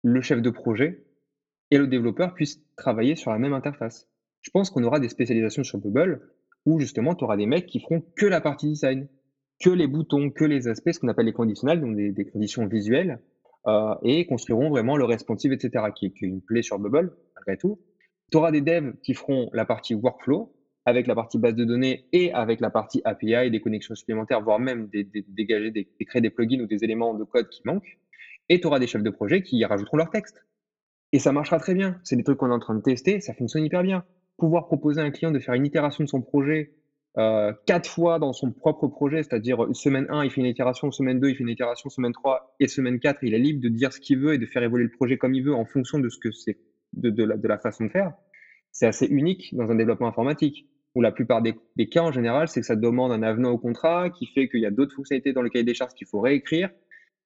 le chef de projet et le développeur puissent travailler sur la même interface. Je pense qu'on aura des spécialisations sur Bubble où justement tu auras des mecs qui feront que la partie design, que les boutons, que les aspects, ce qu'on appelle les conditionnels, donc des, conditions visuelles, euh, et construiront vraiment le responsive, etc., qui, est une plaie sur Bubble, malgré tout. Tu auras des devs qui feront la partie workflow, avec la partie base de données et avec la partie API, des connexions supplémentaires, voire même dégager, des- créer des plugins ou des éléments de code qui manquent. Et tu auras des chefs de projet qui y rajouteront leur texte. Et ça marchera très bien. C'est des trucs qu'on est en train de tester, ça fonctionne hyper bien. pouvoir proposer à un client de faire une itération de son projet euh, quatre fois dans son propre projet, c'est-à-dire semaine 1, il fait une itération, semaine 2, il fait une itération, semaine 3 et semaine 4, il est libre de dire ce qu'il veut et de faire évoluer le projet comme il veut en fonction de ce que c'est de, la, façon de faire. C'est assez unique dans un développement informatique où la plupart des, cas en général, c'est que ça demande un avenant au contrat qui fait qu'il y a d'autres fonctionnalités dans le cahier des charges qu'il faut réécrire.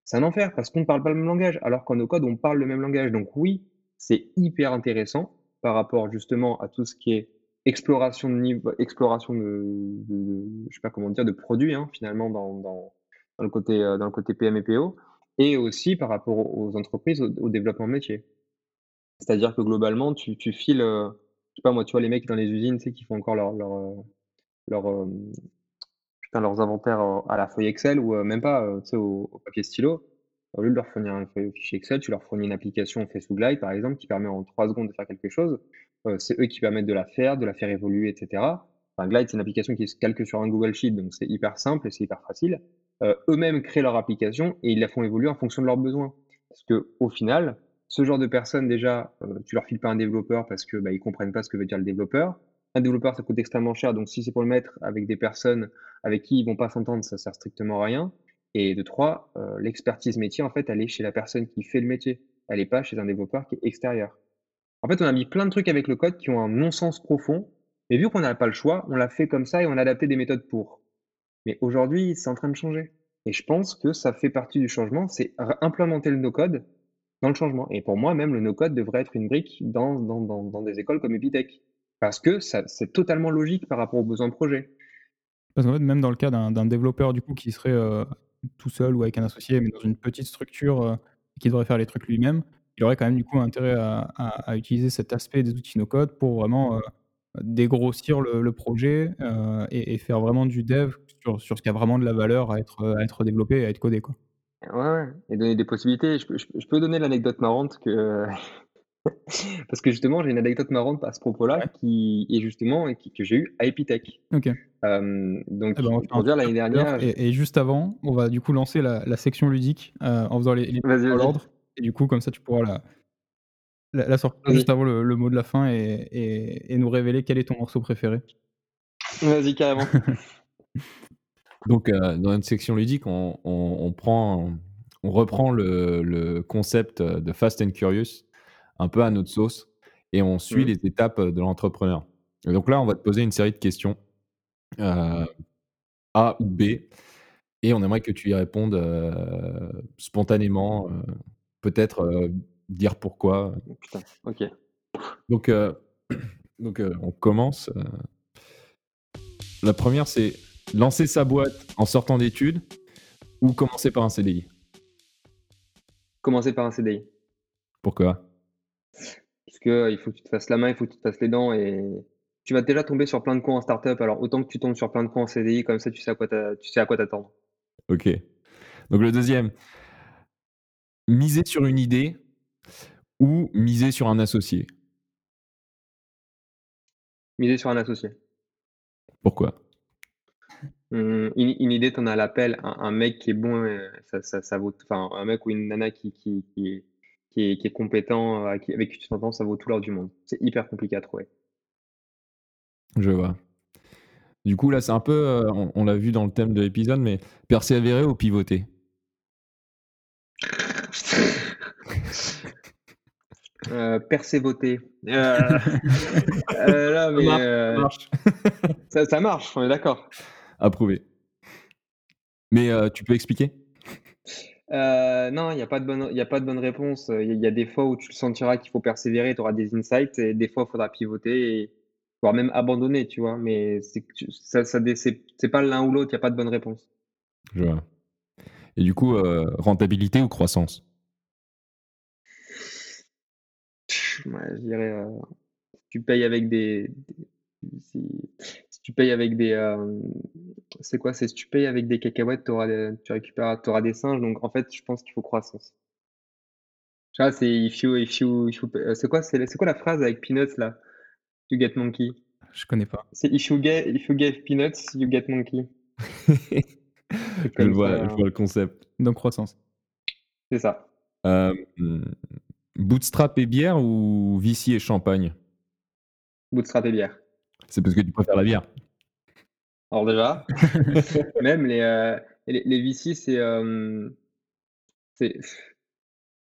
C'est un enfer parce qu'on ne parle pas le même langage, alors qu'en no code, on parle le même langage. Donc oui, c'est hyper intéressant par rapport justement à tout ce qui est exploration de exploration de, je sais pas comment dire, de produits hein, finalement dans, le côté euh, dans le côté PM et PO, et aussi par rapport aux entreprises, au, développement métier. C'est-à-dire que globalement, tu, files, euh, je sais pas moi, tu vois les mecs dans les usines, tu sais, qui font encore euh, putain, leurs inventaires à la feuille Excel ou même pas, tu sais, au, papier stylo. Au lieu de leur fournir un fichier Excel, tu leur fournis une application Facebook Glide, par exemple, qui permet en trois secondes de faire quelque chose. Euh, c'est eux qui permettent de la faire, de la faire évoluer, etc. Enfin, Glide, c'est une application qui se calque sur un Google Sheet, donc c'est hyper simple et c'est hyper facile. Euh, eux-mêmes créent leur application et ils la font évoluer en fonction de leurs besoins. Parce que au final, ce genre de personnes, déjà, euh, tu leur files pas un développeur parce que bah, ils comprennent pas ce que veut dire le développeur. Un développeur, ça coûte extrêmement cher, donc si c'est pour le mettre avec des personnes avec qui ils vont pas s'entendre, ça sert strictement à rien. Et de trois, l'expertise métier, en fait, elle est chez la personne qui fait le métier. Elle n'est pas chez un développeur qui est extérieur. En fait, on a mis plein de trucs avec le code qui ont un non-sens profond. Et vu qu'on n'a pas le choix, on l'a fait comme ça et on a adapté des méthodes pour. Mais aujourd'hui, c'est en train de changer. Et je pense que ça fait partie du changement, c'est implémenter le no-code dans le changement. Et pour moi, même le no-code devrait être une brique dans, dans, dans, dans des écoles comme Epitech. Parce que c'est totalement logique par rapport aux besoins de projet. Parce qu'en fait, même dans le cas d'un développeur du coup qui serait euh, tout seul ou avec un associé, mais dans une petite structure euh, qui devrait faire les trucs lui-même, il aurait quand même du coup intérêt à, utiliser cet aspect des outils no-code pour vraiment euh, dégrossir le, projet euh, et, faire vraiment du dev sur, ce qui a vraiment de la valeur à être, à être développé et à être codé. Quoi. Ouais, ouais, et donner des possibilités. Je, je, peux donner l'anecdote marrante que. Parce que justement, j'ai une anecdote marrante à ce propos-là qui est justement qui, que j'ai eu à Epitech. Ok. Euh, donc, eh ben, pour dire l'année dernière. Et, juste avant, on va du coup lancer la, la section ludique en faisant les, les dans l'ordre. Et du coup, comme ça, tu pourras la, la, sortir juste avant le, mot de la fin et, et, nous révéler quel est ton morceau préféré. Vas-y, carrément. Donc, euh, dans une section ludique, on, on, prend, on reprend le, le, concept de Fast and Curious un peu à notre sauce et on suit mmh. les étapes de l'entrepreneur. donc là, on va te poser une série de questions euh, A ou B et on aimerait que tu y répondes euh, spontanément peut-être euh, dire pourquoi. Putain, ok. Donc, euh, donc euh, on commence. La première, c'est lancer sa boîte en sortant d'études ou commencer par un CDI Commencer par un CDI. Pourquoi? Parce que il faut que tu te fasses la main, il faut que tu te fasses les dents et tu vas déjà tomber sur plein de cons en startup. Alors autant que tu tombes sur plein de cons en CDI, comme ça tu sais à quoi tu sais à quoi t'attendre. Ok. Donc le deuxième, miser sur une idée ou miser sur un associé Miser sur un associé. Pourquoi? Mmh, une, idée, tu en as l'appel, un, mec qui est bon, euh, ça, ça, vaut, enfin, un mec ou une nana qui, qui, qui, est, qui est, compétent, euh, avec qui tu t'entends, ça vaut tout l'or du monde. C'est hyper compliqué à trouver. Je vois. Du coup, là, c'est un peu, euh, on, on l'a vu dans le thème de l'épisode, mais persévérer ou pivoter? Euh, persévoter. Euh, euh, mais, ça, marche. ça, marche, on est d'accord. Approuvé. Mais tu peux expliquer? Non, il n'y a, pas de bonne, a pas de bonne réponse. Il y, a des fois où tu le sentiras qu'il faut persévérer, tu auras des insights, et des fois, il faudra pivoter, et, voire même abandonner, tu vois. Mais ça, ça, c'est pas l'un ou l'autre, il n'y a pas de bonne réponse. Je vois. Et du coup, rentabilité ou croissance? Je dirais, euh, tu payes avec des, tu payes avec des, euh, c'est quoi, c'est si tu payes avec des cacahuètes, auras tu récupères, auras des singes. Donc en fait, je pense qu'il faut croissance. Ça, c'est if you, if you, euh, c'est quoi, c'est quoi la phrase avec peanuts là? You get monkey. Je connais pas. C'est if you get, if you get peanuts, you get monkey. je, vois, je vois le concept. Donc croissance. C'est ça. Euh, Bootstrap et bière ou Vici et champagne? Bootstrap et bière. C'est parce que tu préfères la bière. Alors déjà, même les, euh, les, les VC, c'est, euh, c'est,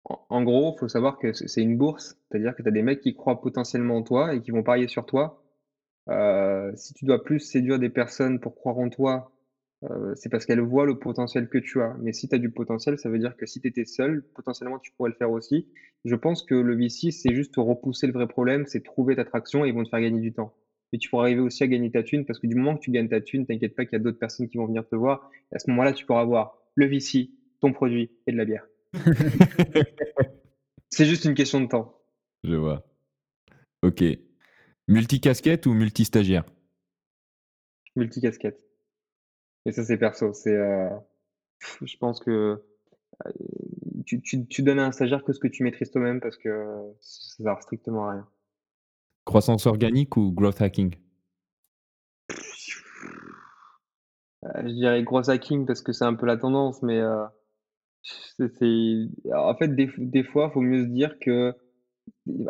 en, gros, faut savoir que c'est c'est une bourse, c'est-à-dire que tu as des mecs qui croient potentiellement en toi et qui vont parier sur toi. Euh, si tu dois plus séduire des personnes pour croire en toi, euh, c'est parce qu'elles voient le potentiel que tu as. Mais si tu as du potentiel, ça veut dire que si tu étais seul, potentiellement tu pourrais le faire aussi. Je pense que le VC, c'est juste repousser le vrai problème, c'est trouver ta traction et ils vont te faire gagner du temps. Et tu pourras arriver aussi à gagner ta thune parce que du moment que tu gagnes ta thune, t'inquiète pas qu'il y a d'autres personnes qui vont venir te voir. Et à ce moment-là, tu pourras avoir le VC, ton produit et de la bière. C'est juste une question de temps. Je vois. Ok. Multicasquette ou multistagiaire? Multicasquette. Et ça, c'est perso. C'est, euh, je pense que euh, tu, tu, tu donnes à un stagiaire que ce que tu maîtrises toi-même parce que ça sert strictement à rien. Croissance organique ou growth hacking? Euh, je dirais gros hacking parce que c'est un peu la tendance, mais euh, c'est, c'est- en fait, des, des fois, faut mieux se dire que.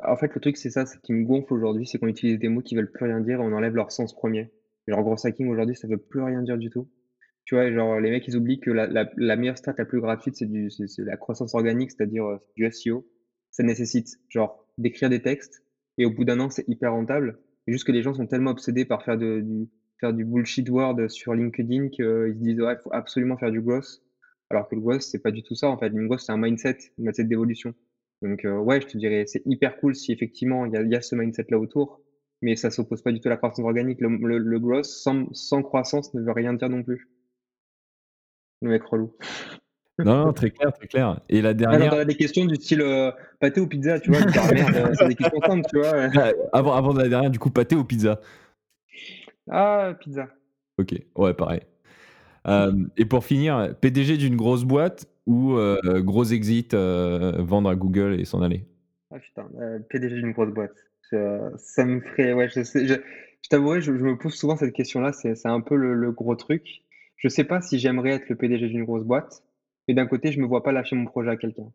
En fait, le truc, c'est ça, ce qui me gonfle aujourd'hui, c'est qu'on utilise des mots qui veulent plus rien dire et on enlève leur sens premier. Genre, gros hacking aujourd'hui, ça veut plus rien dire du tout. Tu vois, genre, les mecs, ils oublient que la, meilleure strat la plus gratuite, c'est c'est, c'est la croissance organique, c'est-à-dire euh, du SEO. Ça nécessite, genre, d'écrire des textes et au bout d'un an, c'est hyper rentable. Juste que les gens sont tellement obsédés par faire du, bullshit word sur LinkedIn qu'ils se disent, ouais, il faut absolument faire du growth. Alors que le growth, c'est pas du tout ça, en fait. Le growth, c'est un mindset, un mindset d'évolution. Donc, euh, ouais, je te dirais, c'est hyper cool si effectivement il y a, il y a ce mindset-là autour, mais ça s'oppose pas du tout à la croissance organique. Le, le, le growth sans, sans croissance ne veut rien dire non plus. Le mec relou. Non, non, très clair, très clair. Et la Ah, dernière, t'as des questions du style euh, pâté ou pizza, tu vois, dis, ah, merde, euh, c'est des questions simples, tu vois. ouais. Ah, avant, avant de la dernière, du coup, pâté ou pizza? Ah, pizza. Ok, ouais, pareil. Euh, et pour finir, PDG d'une grosse boîte ou euh, gros exit, vendre à Google et s'en aller? Ah putain, PDG d'une grosse boîte. Je- ça me ferait, ouais, je je, je t'avouerai, je, je me pose souvent cette question-là, c'est, c'est un peu le, le gros truc. Je sais pas si j'aimerais être le PDG d'une grosse boîte, mais d'un côté, je me vois pas lâcher mon projet à quelqu'un.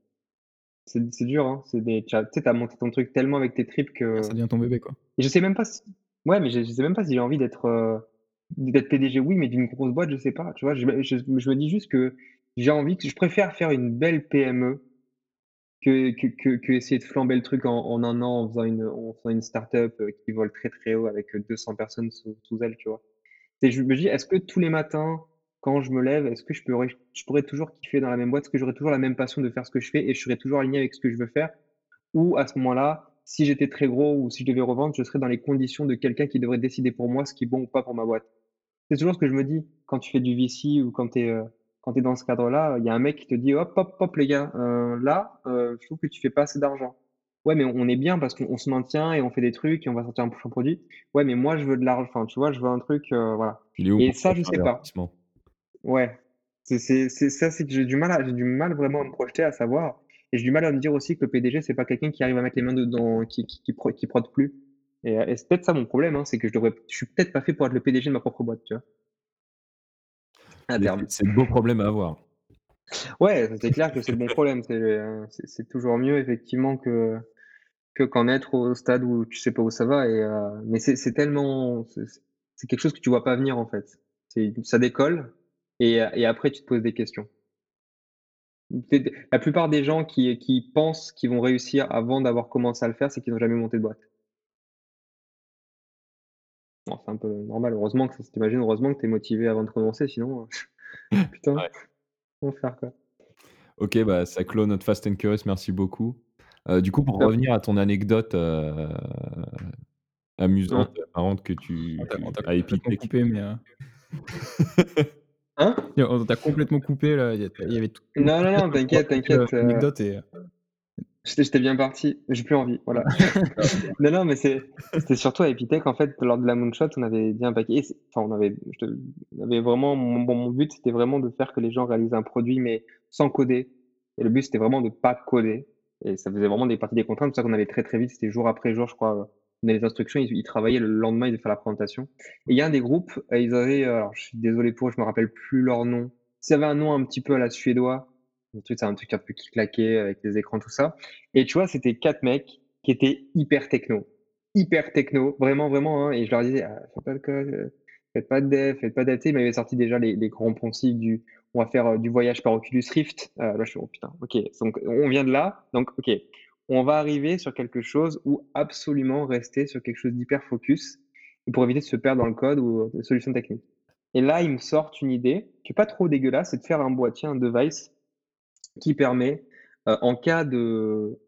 C'est, c'est dur, hein. C'est des, tu as- tu sais, t'as monté ton truc tellement avec tes tripes que. Ça devient ton bébé, quoi. Et je sais même pas si, ouais, mais je, je sais même pas si j'ai envie d'être, euh, d'être PDG, oui, mais d'une grosse boîte, je sais pas, tu vois. Je, je, je me dis juste que j'ai envie que, je préfère faire une belle PME que, que, que, que essayer de flamber le truc en, en un an en faisant une, en faisant une start-up euh, qui vole très très haut avec euh, 200 personnes sous, sous elle, tu vois. Et je me dis, est-ce que tous les matins, quand je me lève, est-ce que je pourrais, je pourrais toujours kiffer dans la même boîte? Est-ce que j'aurais toujours la même passion de faire ce que je fais et je serais toujours aligné avec ce que je veux faire? Ou à ce moment-là, si j'étais très gros ou si je devais revendre, je serais dans les conditions de quelqu'un qui devrait décider pour moi ce qui est bon ou pas pour ma boîte. C'est toujours ce que je me dis quand tu fais du VC ou quand tu es, euh, quand es dans ce cadre-là. Il y a un mec qui te dit hop, hop, hop, les gars, euh, là, euh, je trouve que tu fais pas assez d'argent. Ouais, mais on est bien parce qu'on on se maintient et on fait des trucs et on va sortir un prochain produit. Ouais, mais moi, je veux de l'argent. Enfin, tu vois, je veux un truc, voilà. Et ça, je sais pas. Ouais, c'est c'est c'est ça, c'est que j'ai du mal à j'ai du mal vraiment à me projeter, à savoir. Et j'ai du mal à me dire aussi que le PDG, c'est pas quelqu'un qui arrive à mettre les mains dedans, qui qui qui, qui prod plus. Et, euh, et c'est peut-être ça mon problème, hein, c'est que je devrais, je suis peut-être pas fait pour être le PDG de ma propre boîte, tu vois. À Mais terme. c'est- le beau problème à avoir. Ouais, c'est clair que c'est le bon problème. C'est euh, c'est c'est toujours mieux effectivement que que qu'en être au stade où tu sais pas où ça va. Et euh, mais c'est c'est tellement, c'est c'est quelque chose que tu vois pas venir en fait. C'est ça décolle et et après tu te poses des questions. La plupart des gens qui, qui pensent qu'ils vont réussir avant d'avoir commencé à le faire, c'est qu'ils n'ont jamais monté de boîte. Bon, c'est un peu normal. Heureusement que, t'imagines, heureusement que tu es motivé avant de commencer, sinon, euh, putain, Ouais. comment faire quoi? Ok, bah ça clôt notre Fast and Curious, merci beaucoup. Euh, du coup, pour revenir à ton anecdote euh, amusante, marrante que tu On on as épité. coupé, mais. euh, Hein? On t'a complètement coupé, là. Il y avait tout. Non, non, non, t'inquiète, t'inquiète. euh, Anecdote et. J'étais j'étais bien parti, j'ai plus envie, voilà. non, non, mais c'est- c'était surtout à Epitech, en fait, lors de la Moonshot, on avait dit un paquet, enfin, on avait, je on avait vraiment, mon, but, c'était vraiment de faire que les gens réalisent un produit, mais sans coder. Et le but, c'était vraiment de pas coder. Et ça faisait vraiment des parties des contraintes, c'est ça qu'on allait très très vite, c'était jour après jour, je crois. Les instructions, ils, ils travaillaient le lendemain, ils devaient faire la présentation. Et il y a un des groupes, euh, ils avaient, euh, alors je suis désolé pour eux, je me rappelle plus leur nom. S'il y avait un nom un petit peu à la suédois, c'est un truc un peu qui claquait avec les écrans, tout ça. Et tu vois, c'était quatre mecs qui étaient hyper techno. hyper techno, vraiment, vraiment. hein, et je leur disais, ah, faites pas de code, euh, faites pas de dev, faites pas d'AT. Ils m'avaient sorti déjà les, les grands poncifs du, on va faire du voyage par Oculus Rift. Là, je suis, oh putain, ok. Donc, on vient de là. Donc, ok. On va arriver sur quelque chose où absolument rester sur quelque chose d'hyper focus pour éviter de se perdre dans le code ou des solutions techniques. Et là, ils me sortent une idée qui est pas trop dégueulasse, c'est de faire un boîtier, un device qui permet, euh, en cas de,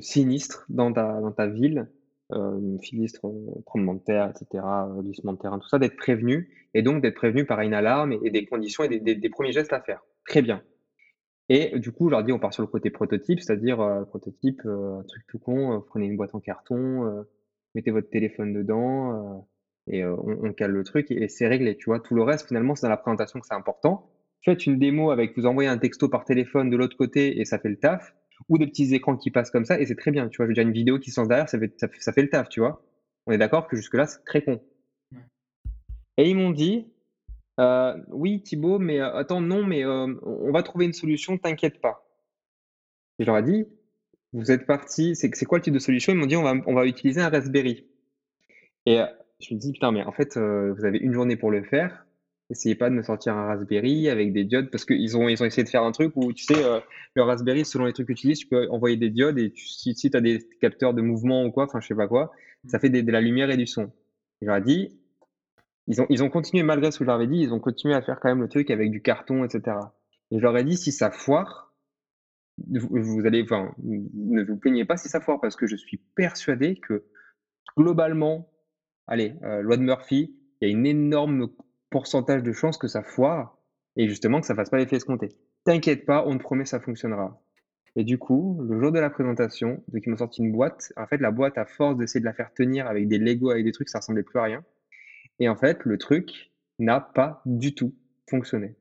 sinistre dans ta, ville, euh, sinistre, euh, tremblement de terre, etc., euh, glissement de terrain, tout ça, d'être prévenu, et donc d'être prévenu par une alarme et, des conditions et des, premiers gestes à faire. Très bien. Et du coup, je leur dis, on part sur le côté prototype, c'est-à-dire euh, prototype, euh, un truc tout con, euh, prenez une boîte en carton, euh, mettez votre téléphone dedans, et on, on, cale le truc, et, et c'est réglé, tu vois. Tout le reste, finalement, c'est dans la présentation que c'est important. Faites une démo avec, vous envoyez un texto par téléphone de l'autre côté, et ça fait le taf ou des petits écrans qui passent comme ça, et c'est très bien, tu vois. Je veux dire, une vidéo qui se lance derrière, ça fait, ça, fait, ça fait le taf, tu vois. On est d'accord que jusque-là, c'est très con. Et ils m'ont dit, euh, oui, Thibaut, mais euh, attends, non, mais euh, on va trouver une solution, t'inquiète pas. Et je leur ai dit, vous êtes parti, c'est quoi le type de solution? Ils m'ont dit, on va, on va utiliser un Raspberry. Et je me dis, putain, mais en fait, vous avez une journée pour le faire essayez pas de me sortir un Raspberry avec des diodes parce qu'ils ont, ils ont essayé de faire un truc où, tu sais, le Raspberry, selon les trucs que tu peux envoyer des diodes et tu, si, si tu as des capteurs de mouvement ou quoi, enfin, je sais pas quoi, ça fait des, de la lumière et du son. Je leur ai dit, ils ont, ils ont continué, malgré ce que je leur avais dit, ils ont continué à faire quand même le truc avec du carton, etc. Et je leur ai dit, si ça foire, vous, allez, enfin, ne vous plaignez pas si ça foire parce que je suis persuadé que globalement, allez, euh, loi de Murphy, il y a une énorme pourcentage de chances que ça foire et justement que ça fasse pas l'effet escompté. T'inquiète pas, on te promet ça fonctionnera. Et du coup, le jour de la présentation, donc ils m'ont sorti une boîte. En fait, la boîte, à force d'essayer de la faire tenir avec des Lego, avec des trucs, ça ressemblait plus à rien. Et en fait, le truc n'a pas du tout fonctionné.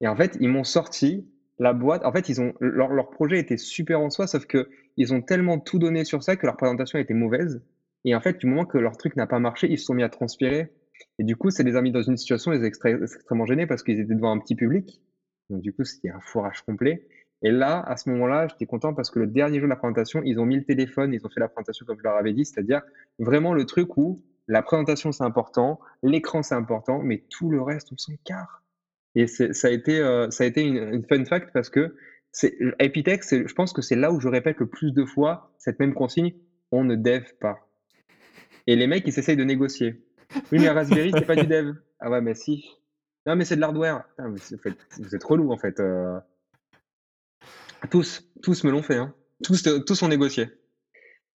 Et en fait, ils m'ont sorti la boîte. En fait, ils ont leur, projet était super en soi, sauf que ils ont tellement tout donné sur ça que leur présentation était mauvaise. Et en fait, du moment que leur truc n'a pas marché, ils se sont mis à transpirer et du coup, ça les a mis dans une situation, extré extrêmement gênés parce qu'ils étaient devant un petit public. Donc du coup, c'était un fourrage complet. Et là, à ce moment-là, j'étais content parce que le dernier jour de la présentation, ils ont mis le téléphone, ils ont fait la présentation comme je leur avais dit, c'est-à-dire vraiment le truc où la présentation c'est important, l'écran c'est important, mais tout le reste on s'en carre. Et ça a été, euh, ça a été une, fun fact parce que Epitech, je pense que c'est là où je répète le plus de fois cette même consigne on ne dev pas. Et les mecs, ils essayent de négocier. Oui, mais Raspberry, c'est pas du dev. Ah ouais, mais si. Non, mais c'est de l'hardware. Vous, êtes relou, en fait. Euh... Tous, tous me l'ont fait. Hein. Tous, tous ont négocié.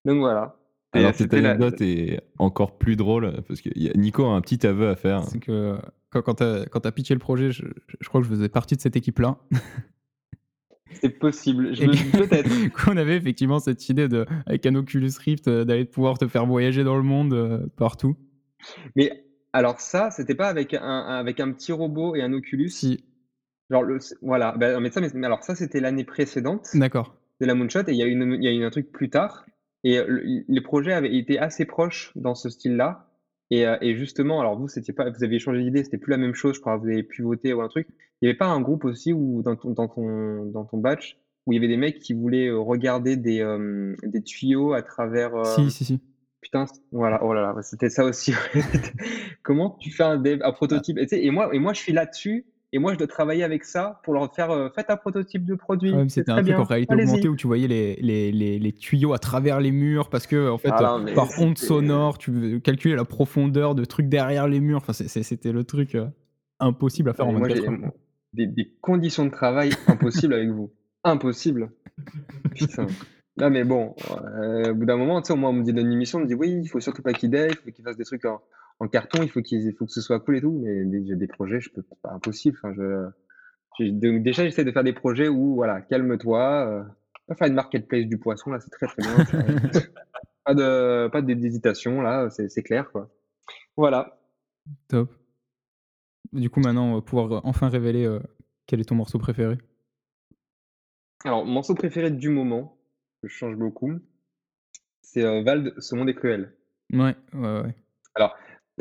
Donc voilà. Alors, cette anecdote la... est encore plus drôle parce que Nico a un petit aveu à faire. C'est que quand, quand tu as, pitché le projet, je, je, crois que je faisais partie de cette équipe-là. C'est possible, peut-être. On avait effectivement cette idée de, avec un Oculus Rift euh, d'aller pouvoir te faire voyager dans le monde euh, partout. Mais alors ça, c'était pas avec un, avec un petit robot et un Oculus? Si. Genre le, voilà, ben, mais ça, mais, alors ça c'était l'année précédente. D'accord. De la Moonshot et il y a il y a eu un truc plus tard et le, les projets avaient été assez proches dans ce style-là. Et, et, justement, alors vous, c'était pas, vous aviez changé d'idée, c'était plus la même chose, je crois, vous avez pu voter ou un truc. Il n'y avait pas un groupe aussi où dans ton, dans ton, dans ton batch où il y avait des mecs qui voulaient regarder des, euh, des tuyaux à travers. Euh... Si, si, si. Putain, voilà, oh là là, c'était ça aussi. Comment tu fais un, dev, un prototype? Et, et, moi, et moi, je suis là-dessus. Et moi, je dois travailler avec ça pour leur faire euh, faites un prototype de produit. Ouais, c'était un truc bien. en réalité augmentée où tu voyais les, les, les, les, tuyaux à travers les murs parce que, en fait, ah non, par onde sonore, tu calculais la profondeur de trucs derrière les murs. Enfin, c'était le truc euh, impossible à faire en 24 heures. Des, des, conditions de travail impossibles avec vous. Impossible. Putain. Non, mais bon, euh, au bout d'un moment, tu sais, moi, on me dit dans une émission, on me dit oui, il faut surtout pas qu'il dev, il faut qu'il fasse des trucs en, en carton, il faut qu'il faut que ce soit cool et tout, mais j'ai des projets, je peux pas impossible. Enfin, je, je donc déjà, j'essaie de faire des projets où, voilà, calme-toi, euh, pas faire une marketplace du poisson, là, c'est très très bien. pas de pas d'hésitation, là, c'est clair, quoi. Voilà. Top. Du coup, maintenant, on va pouvoir enfin révéler euh, quel est ton morceau préféré? Alors, morceau préféré du moment, je change beaucoup, c'est euh, Vald, Ce monde est cruel. Ouais, ouais, ouais. Alors,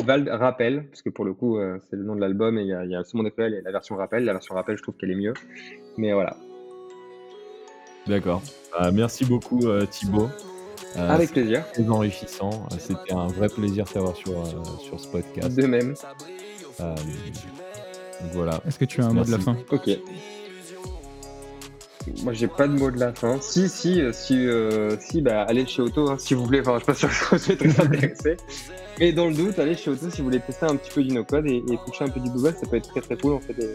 Vald rappelle, parce que pour le coup, euh, c'est le nom de l'album et il y, y, a monde est cruel et la version rappel. La version rappel, je trouve qu'elle est mieux. Mais voilà. D'accord. Euh, merci beaucoup, Thibaut. Euh, Avec plaisir. Très enrichissant. Euh, C'était un vrai plaisir de t'avoir sur, euh, sur ce podcast. De même. Euh, donc voilà. Est-ce que tu as un mot de la fin? Ok. Moi, j'ai pas de mot de la fin. Si, si, euh, si, euh, si, bah, allez chez Auto, hein, si vous voulez. Enfin, je suis pas sûr que vous êtes très intéressé. Mais dans le doute, allez chez Auto si vous voulez tester un petit peu du no-code et, et toucher un peu du Google, ça peut être très très cool. On fait des,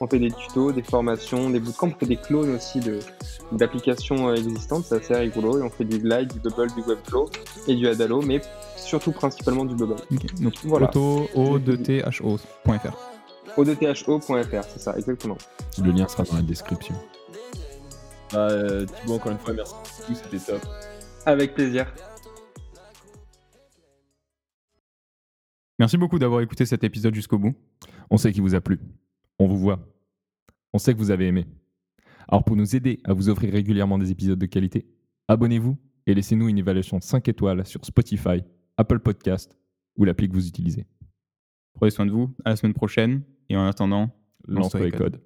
on fait des tutos, des formations, des bootcamps, on fait des clones aussi de, d'applications euh, existantes, c'est assez rigolo. Et on fait du Glide, du Bubble, du Webflow et du Adalo, mais surtout principalement du Bubble. Donc, Voilà. auto, o 2 tho.fr. O2THO.fr, c'est ça, exactement. Le lien sera dans la description. Bah, euh, Thibaut, encore une fois, merci beaucoup. C'était top. Avec plaisir. Merci beaucoup d'avoir écouté cet épisode jusqu'au bout. On sait qu'il vous a plu. On vous voit. On sait que vous avez aimé. Alors pour nous aider à vous offrir régulièrement des épisodes de qualité, abonnez-vous et laissez-nous une évaluation 5 étoiles sur Spotify, Apple Podcast ou l'appli que vous utilisez. Prenez soin de vous. À la semaine prochaine. Et en attendant, Lance-toi les codes.